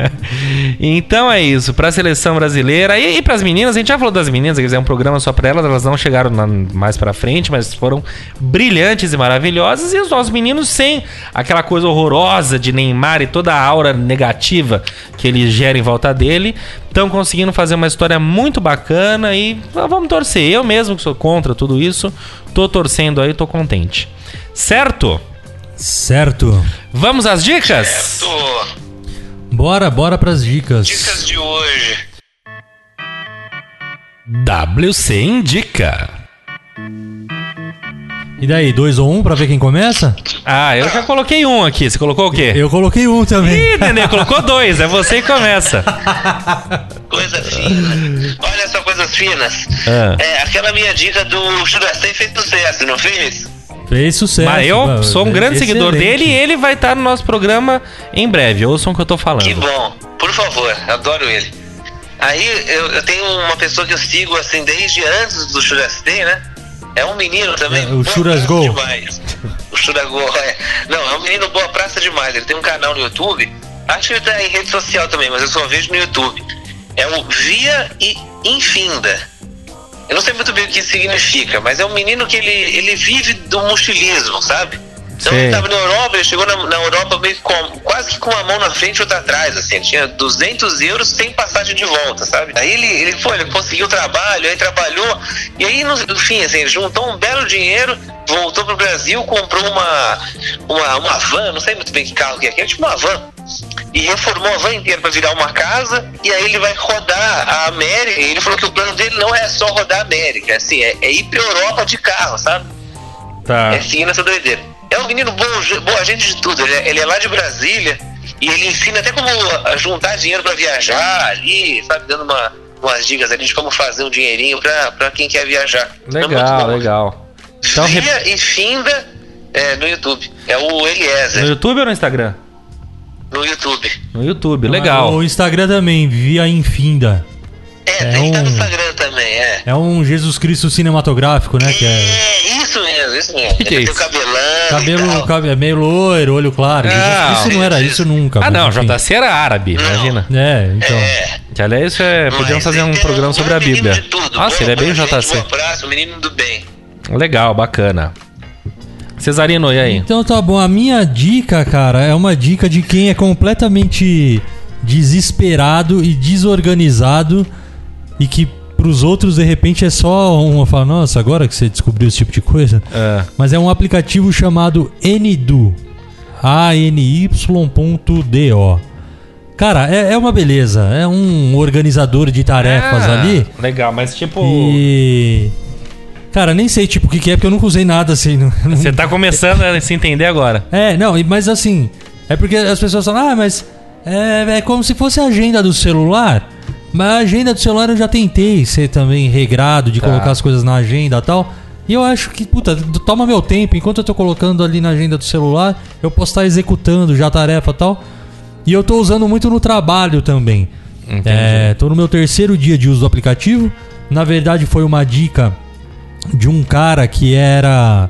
então é isso, pra seleção brasileira e, e pras meninas, a gente já falou das meninas, quer dizer, é um programa só pra elas, elas não chegaram na- mais pra frente, mas foram brilhantes e maravilhosas. E os nossos meninos, sem aquela coisa horrorosa de Neymar e toda a aura negativa que ele gera em volta dele, estão conseguindo fazer uma história muito bacana e ah, vamos torcer. Eu mesmo, que sou contra tudo isso, tô torcendo aí, tô contente. Certo? Certo. Vamos às dicas? Tô. Bora, bora pras dicas. Dicas de hoje. WC Indica. E daí, dois ou um pra ver quem começa? Ah, eu já coloquei um aqui. Você colocou o quê? Eu coloquei um também. Ih, Nenê, colocou dois. É você que começa. Coisa fina. Olha só coisas finas. Ah. É, aquela minha dica do Churastei fez sucesso, não fez? Fez sucesso. Mas eu mano. sou um grande Excelente. seguidor dele e ele vai estar no nosso programa em breve. Ouçam o que eu tô Que falando. bom. Por favor, adoro ele. Aí eu, eu tenho uma pessoa que eu sigo assim desde antes do Churastei, né? É um menino também. É, o boa Churas praça Gol. demais. O Churasgol, é. Não, é um menino boa praça demais. Ele tem um canal no YouTube. Acho que ele tá em rede social também, mas eu só vejo no YouTube. É o Via e Infinda. Eu não sei muito bem o que isso significa, mas é um menino que ele, ele vive do mochilismo, sabe? Então Sei. ele tava na Europa, ele chegou na, na Europa meio que com, quase que com uma mão na frente e outra atrás, assim. Ele tinha 200 euros sem passagem de volta, sabe? Aí ele, ele foi, ele conseguiu trabalho, aí trabalhou, e aí no, no fim, assim, ele juntou um belo dinheiro, voltou pro Brasil, comprou uma, uma, uma van, não sei muito bem que carro que é, que é tipo uma van e reformou a van inteira para virar uma casa e aí ele vai rodar a América e ele falou que o plano dele não é só rodar a América assim é, é ir pra Europa de carro sabe Tá. é seguindo essa doideira é um menino bom boa gente de tudo ele é, ele é lá de Brasília e ele ensina até como ah, juntar dinheiro para viajar ali sabe dando uma, umas dicas ali de como fazer um dinheirinho para quem quer viajar É Legal, bom. legal. Então, rep- Via e finda é, no YouTube é o Eliezer No YouTube ou no Instagram? no YouTube No YouTube, Ah, legal. O Instagram também, via Infinda. É, É tem que tá no um- Instagram também é É um Jesus Cristo cinematográfico, né? Que é É, isso mesmo, isso mesmo. Que que é isso? tem o cabelão. cabelo, tal. cabe- é meio loiro, olho claro. Jesus Não. Cristo não era isso nunca. Ah, não, enfim. JC era árabe, imagina. É, então. É. Que aliás, isso é, podíamos mas fazer um é programa sobre a Bíblia. tudo, Nossa, ele é bem gente, JC. Um menino do bem. Legal, bacana. Cesarino, e aí? Então tá bom. A minha dica, cara, é uma dica de quem é completamente desesperado e desorganizado e que pros outros de repente é só uma fala, nossa, agora que você descobriu esse tipo de coisa. É. Mas é um aplicativo chamado Anido. A-N-Y.do. Cara, é, é uma beleza. É um organizador de tarefas Ah, ali. Legal, mas tipo. E. Cara, nem sei tipo o que, que é, porque eu nunca usei nada assim. não- Você tá começando a se entender agora. É, não, mas assim, É porque as pessoas falam, ah, mas é, é como se fosse a agenda do celular. Mas a agenda do celular eu já tentei ser também regrado de Tá. colocar as coisas na agenda e tal. E eu acho que, puta, toma meu tempo. Enquanto eu tô colocando ali na agenda do celular, eu posso estar executando já a tarefa e tal. E eu tô usando muito no trabalho também. Entendi. É, tô no meu terceiro dia de uso do aplicativo. Na verdade, foi uma dica de um cara que era.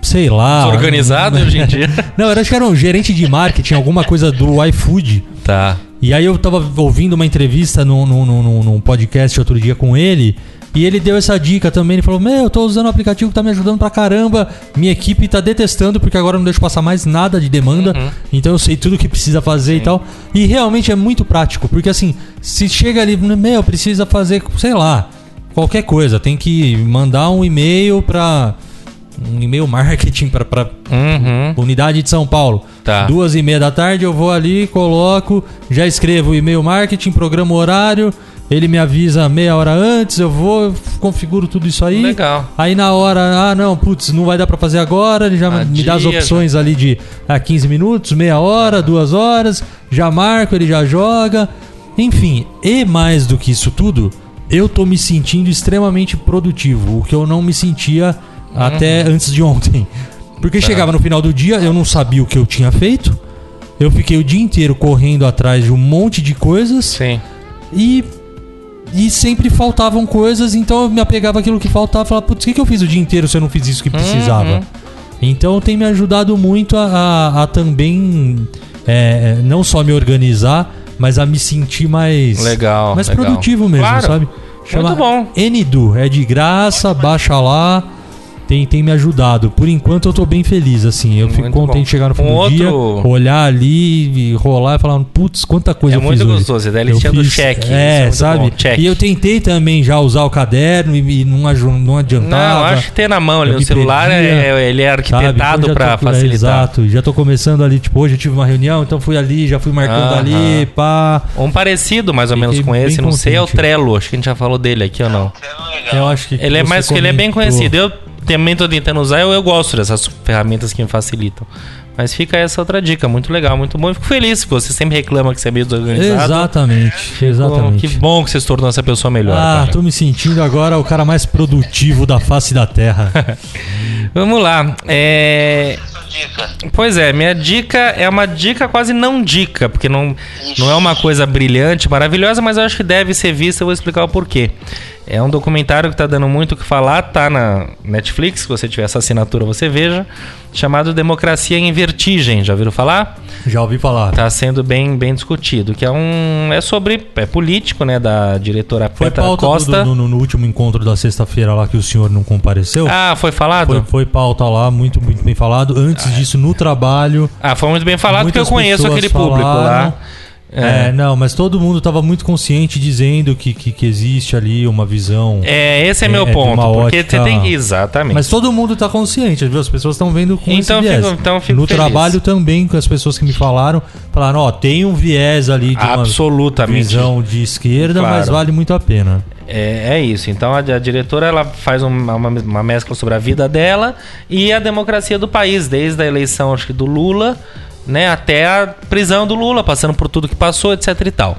Sei lá. Desorganizado hoje em dia. Não, eu acho que era um gerente de marketing, alguma coisa do iFood. Tá. E aí eu tava ouvindo uma entrevista num, num, num, num podcast outro dia com ele. E ele deu essa dica também. Ele falou: Meu, eu tô usando um aplicativo que tá me ajudando pra caramba. Minha equipe tá detestando porque agora eu não deixo passar mais nada de demanda. Então eu sei tudo que precisa fazer e tal. E realmente é muito prático. Porque assim, se chega ali, meu, precisa fazer, sei lá, qualquer coisa. Tem que mandar um e-mail pra. Um e-mail marketing pra, pra Uhum. unidade de São Paulo. Tá. Duas e meia da tarde eu vou ali, coloco, já escrevo o e-mail marketing, programa o horário, ele me avisa meia hora antes, eu vou, configuro tudo isso aí. Legal. Aí na hora, ah não, putz, não vai dar pra fazer agora, ele já Ah, me dá as opções ali de ah, 15 minutos, meia hora, duas horas, já marco, ele já joga. Enfim, e mais do que isso tudo, eu tô me sentindo extremamente produtivo, o que eu não me sentia até antes de ontem. Porque chegava no final do dia, eu não sabia o que eu tinha feito. Eu fiquei o dia inteiro correndo atrás de um monte de coisas Sim. e e sempre faltavam coisas, então eu me apegava àquilo que faltava e falava, putz, o que, que eu fiz o dia inteiro se eu não fiz isso que precisava? Uhum. Então tem me ajudado muito a, a- a também é, não só me organizar, mas a me sentir mais, Legal, mais legal. produtivo mesmo, Claro. sabe? Muito bom. Enidu, é de graça, baixa lá. Tem, tem me ajudado. Por enquanto eu tô bem feliz, assim. Eu fico Muito contente bom. de chegar no fim Um do dia, outro- olhar ali e rolar e falar, putz, quanta coisa É eu muito fiz hoje. gostoso, você dá a Eu listinha do fiz- cheque, isso é É, muito sabe? E eu tentei também já usar o caderno e, e não, não adiantava. Não, acho que ter na mão ali o celular perdia, é, ele é arquitetado é, facilitar. Exato, já tô começando ali, tipo, hoje eu tive uma reunião, então fui ali, já fui marcando Aham. ali, pá. Um parecido, mais ou Fiquei menos, com esse. Não sei, é o contente. Trello. Acho que a gente já falou dele aqui ou não. Eu acho que Ele é mais que ele é bem conhecido. Eu também tô tentando usar, eu, eu gosto dessas ferramentas que me facilitam. Mas fica essa outra dica, muito legal, muito bom. Eu fico feliz que você sempre reclama que você é meio desorganizado. Exatamente, Bom, exatamente. que bom que você se tornou essa pessoa melhor. Ah, cara. tô me sentindo agora o cara mais produtivo da face da Terra. Vamos lá. É... Sua dica. Pois é, minha dica é uma dica quase não dica, porque não, não é uma coisa brilhante, maravilhosa, mas eu acho que deve ser vista, eu vou explicar o porquê. É um documentário que tá dando muito o que falar, tá na Netflix, se você tiver essa assinatura você veja, chamado Democracia em Vertigem, já ouviram falar? Já ouvi falar. Tá sendo bem, bem discutido, que é um... é sobre... é político, né, da diretora Foi Petra pauta Costa. do- no, no último encontro da sexta-feira lá que o senhor não compareceu. Ah, foi falado? Foi, foi pauta lá, muito, muito bem falado. Antes disso, no trabalho. Ah, foi muito bem falado porque eu conheço aquele público lá. Falaram. É. não, mas todo mundo tava muito consciente dizendo que, que, que existe ali uma visão. É, esse é, É- meu é de ponto. Porque ótica- você tem. Exatamente. Mas todo mundo tá consciente, viu? As pessoas estão vendo com Então esse viés. fico- então fico no feliz. trabalho também, com as pessoas que me falaram, falaram, ó, tem um viés ali de uma Absolutamente. visão de esquerda, Claro. mas vale muito a pena. É, é isso. Então a, a diretora ela faz uma, uma, uma mescla sobre a vida dela e a democracia do país, desde a eleição acho que do Lula, né, até a prisão do Lula, passando por tudo que passou, etc e tal.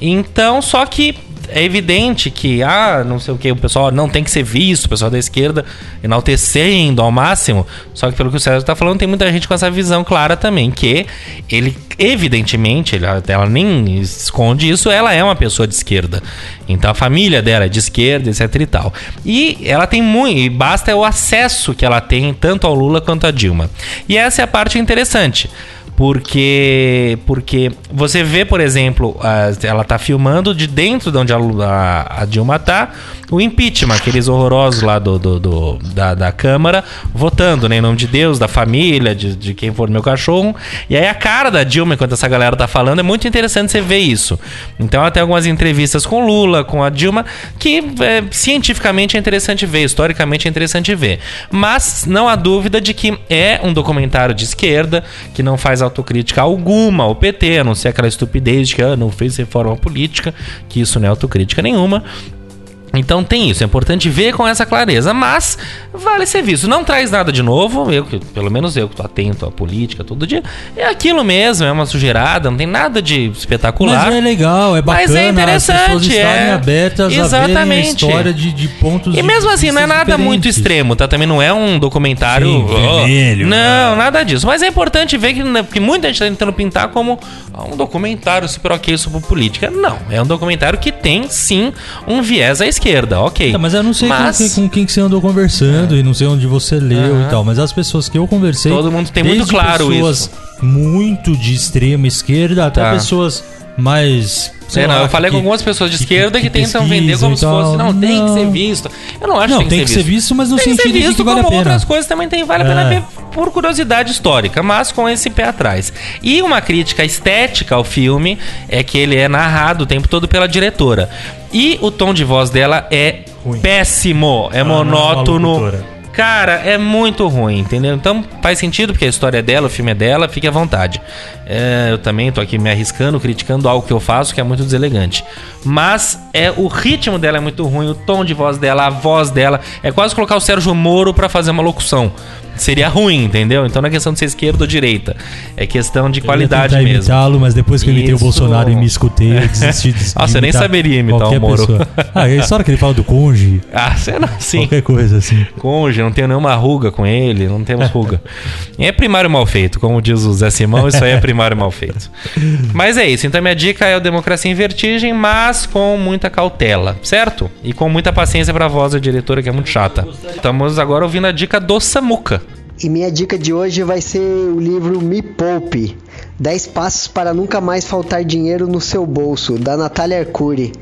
Então, só que é evidente que, ah, não sei o que, o pessoal não tem que ser visto, o pessoal da esquerda enaltecendo ao máximo. Só que pelo que o César tá falando, tem muita gente com essa visão clara também, que ele, evidentemente, ele, ela nem esconde isso, ela é uma pessoa de esquerda. Então a família dela é de esquerda, etc e tal. E ela tem muito, e basta o acesso que ela tem tanto ao Lula quanto a Dilma. E essa é a parte interessante. Porque, porque você vê, por exemplo, a- ela tá filmando de dentro de onde a, a- a Dilma tá, o impeachment, aqueles horrorosos lá do, do- do- da, da Câmara, votando, né, em nome de Deus, da família, de, de quem for meu cachorro. E aí a cara da Dilma, enquanto essa galera tá falando, é muito interessante você ver isso. Então tem algumas entrevistas com Lula, com a Dilma, que é, cientificamente é interessante ver, historicamente é interessante ver. Mas não há dúvida de que é um documentário de esquerda, que não faz autocrítica alguma ao PT, a não ser aquela estupidez de que ah, não fez reforma política, que isso não é autocrítica nenhuma. Então tem isso, é importante ver com essa clareza, mas vale ser visto. Não traz nada de novo, eu que, pelo menos eu que tô atento à política todo dia, é aquilo mesmo, é uma sujeirada, não tem nada de espetacular. Mas é legal, é bacana. Mas é interessante, é. abertas a verem a Exatamente. história de, de pontos E mesmo assim, não é nada muito diferentes. extremo, tá? Também não é um documentário. Sim, ó, vermelho, não, né? nada disso. Mas é importante ver que, né, porque muita gente tá tentando pintar como um documentário super ok sobre política. Não, é um documentário que tem sim um viés à esquerda, ok. Mas eu não sei Mas- com, quem, com quem que você andou conversando e não sei onde você leu Aham. e tal, mas as pessoas que eu conversei. Todo mundo tem muito claro pessoas muito de extrema esquerda até Tá. pessoas mais. sei não, lá, eu falei que- com algumas pessoas de que- esquerda que, que tentam vender como se fosse. tal. Não, tem que ser Não. visto. Eu não acho Não, que tem, tem que ser visto, mas no tem que sentido ser de visto que vale a como pena. outras coisas também tem, vale a pena É. ver por curiosidade histórica, mas com esse pé atrás. E uma crítica estética ao filme é que ele é narrado o tempo todo pela diretora. E o tom de voz dela é Ruim. péssimo, é não é monótono. Cara, é muito ruim, entendeu? Então faz sentido, porque a história é dela, o filme é dela, fique à vontade. É, eu também tô aqui me arriscando, criticando algo que eu faço que é muito deselegante. Mas é o ritmo dela é muito ruim, o tom de voz dela, a voz dela. É quase colocar o Sérgio Moro pra fazer uma locução. Seria ruim, entendeu? Então não é questão de ser esquerda ou direita. É questão de Eu qualidade tentar mesmo. imitá-lo, mas depois que eu imitei o. Bolsonaro e me escutei, eu desisti de Nossa, eu nem saberia imitar o Moro. pessoa. Ah, é a história que ele fala do conge, Ah, você não, sim. qualquer coisa assim. Conge, não tenho nenhuma ruga com ele, não temos ruga. É primário mal feito, como diz o Zé Simão, isso aí é primário mal feito. Mas é isso, então minha dica é o Democracia em Vertigem, mas com muita cautela, certo? E com muita paciência pra voz da diretora, que é muito chata. Estamos agora ouvindo a dica do Samuca. E minha dica de hoje vai ser o livro Me Poupe 10 Passos para Nunca Mais Faltar Dinheiro no Seu Bolso, da Natália Arcuri.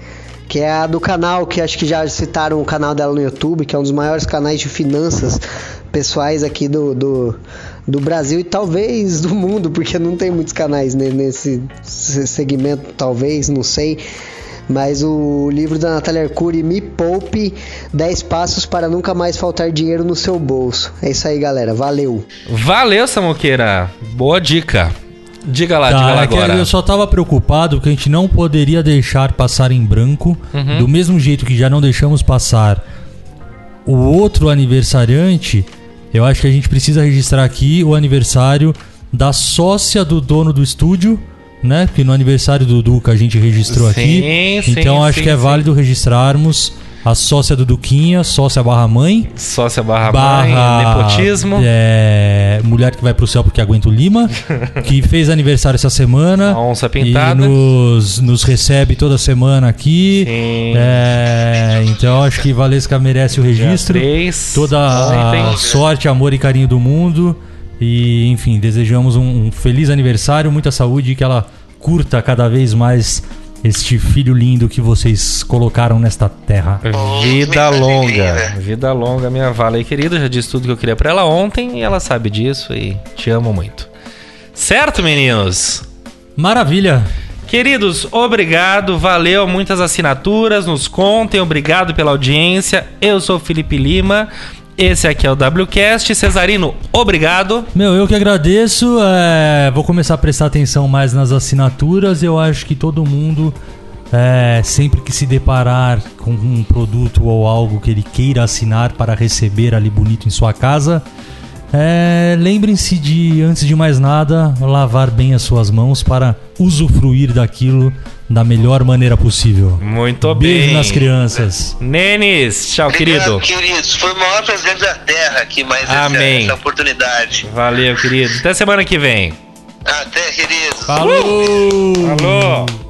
Que é a do canal, que acho que já citaram o canal dela no YouTube, que é um dos maiores canais de finanças pessoais aqui do, do, do Brasil e talvez do mundo, porque não tem muitos canais ne- nesse se- segmento, talvez, não sei. Mas o livro da Natália Arcuri, Me Poupe 10 Passos para Nunca Mais Faltar Dinheiro no Seu Bolso. É isso aí, galera. Valeu! Valeu, Samuqueira. Boa dica. Diga lá, diga lá Tá, é que agora. eu só tava preocupado que a gente não poderia deixar passar em branco, Uhum. do mesmo jeito que já não deixamos passar o outro aniversariante. Eu acho que a gente precisa registrar aqui o aniversário da sócia do dono do estúdio, né? Porque no aniversário do Duca a gente registrou Sim, aqui. sim, então acho sim, que é válido registrarmos a sócia do Duquinha, sócia barra mãe. Sócia barra, barra mãe, nepotismo. é, mulher que vai pro céu porque aguenta o Lima, que fez aniversário essa semana. A onça pintada. E nos, nos recebe toda semana aqui. Sim. É, então acho que Valesca merece o registro. Toda a sorte, amor e carinho do mundo. E, enfim, desejamos um, um feliz aniversário, muita saúde e que ela curta cada vez mais este filho lindo que vocês colocaram nesta terra. Vida longa, linda. vida longa, minha vala aí querida. Já disse tudo que eu queria pra ela ontem e ela sabe disso e te amo muito. Certo, meninos? Maravilha! Queridos, obrigado, valeu, muitas assinaturas, nos contem, obrigado pela audiência. Eu sou o Felipe Lima, esse aqui é o WCast. Cesarino, obrigado. Meu, eu que agradeço. é, vou começar a prestar atenção mais nas assinaturas. Eu acho que todo mundo, é, sempre que se deparar com um produto ou algo que ele queira assinar para receber ali bonito em sua casa, é, lembrem-se de, antes de mais nada, lavar bem as suas mãos para usufruir daquilo da melhor maneira possível. Muito Beijo bem. nas crianças. Nenes, tchau, querido. Queridos. Foi o maior presente da Terra aqui, mais essa, Amém. essa oportunidade. Valeu, querido. Até semana que vem. Até, queridos. Falou! Alô.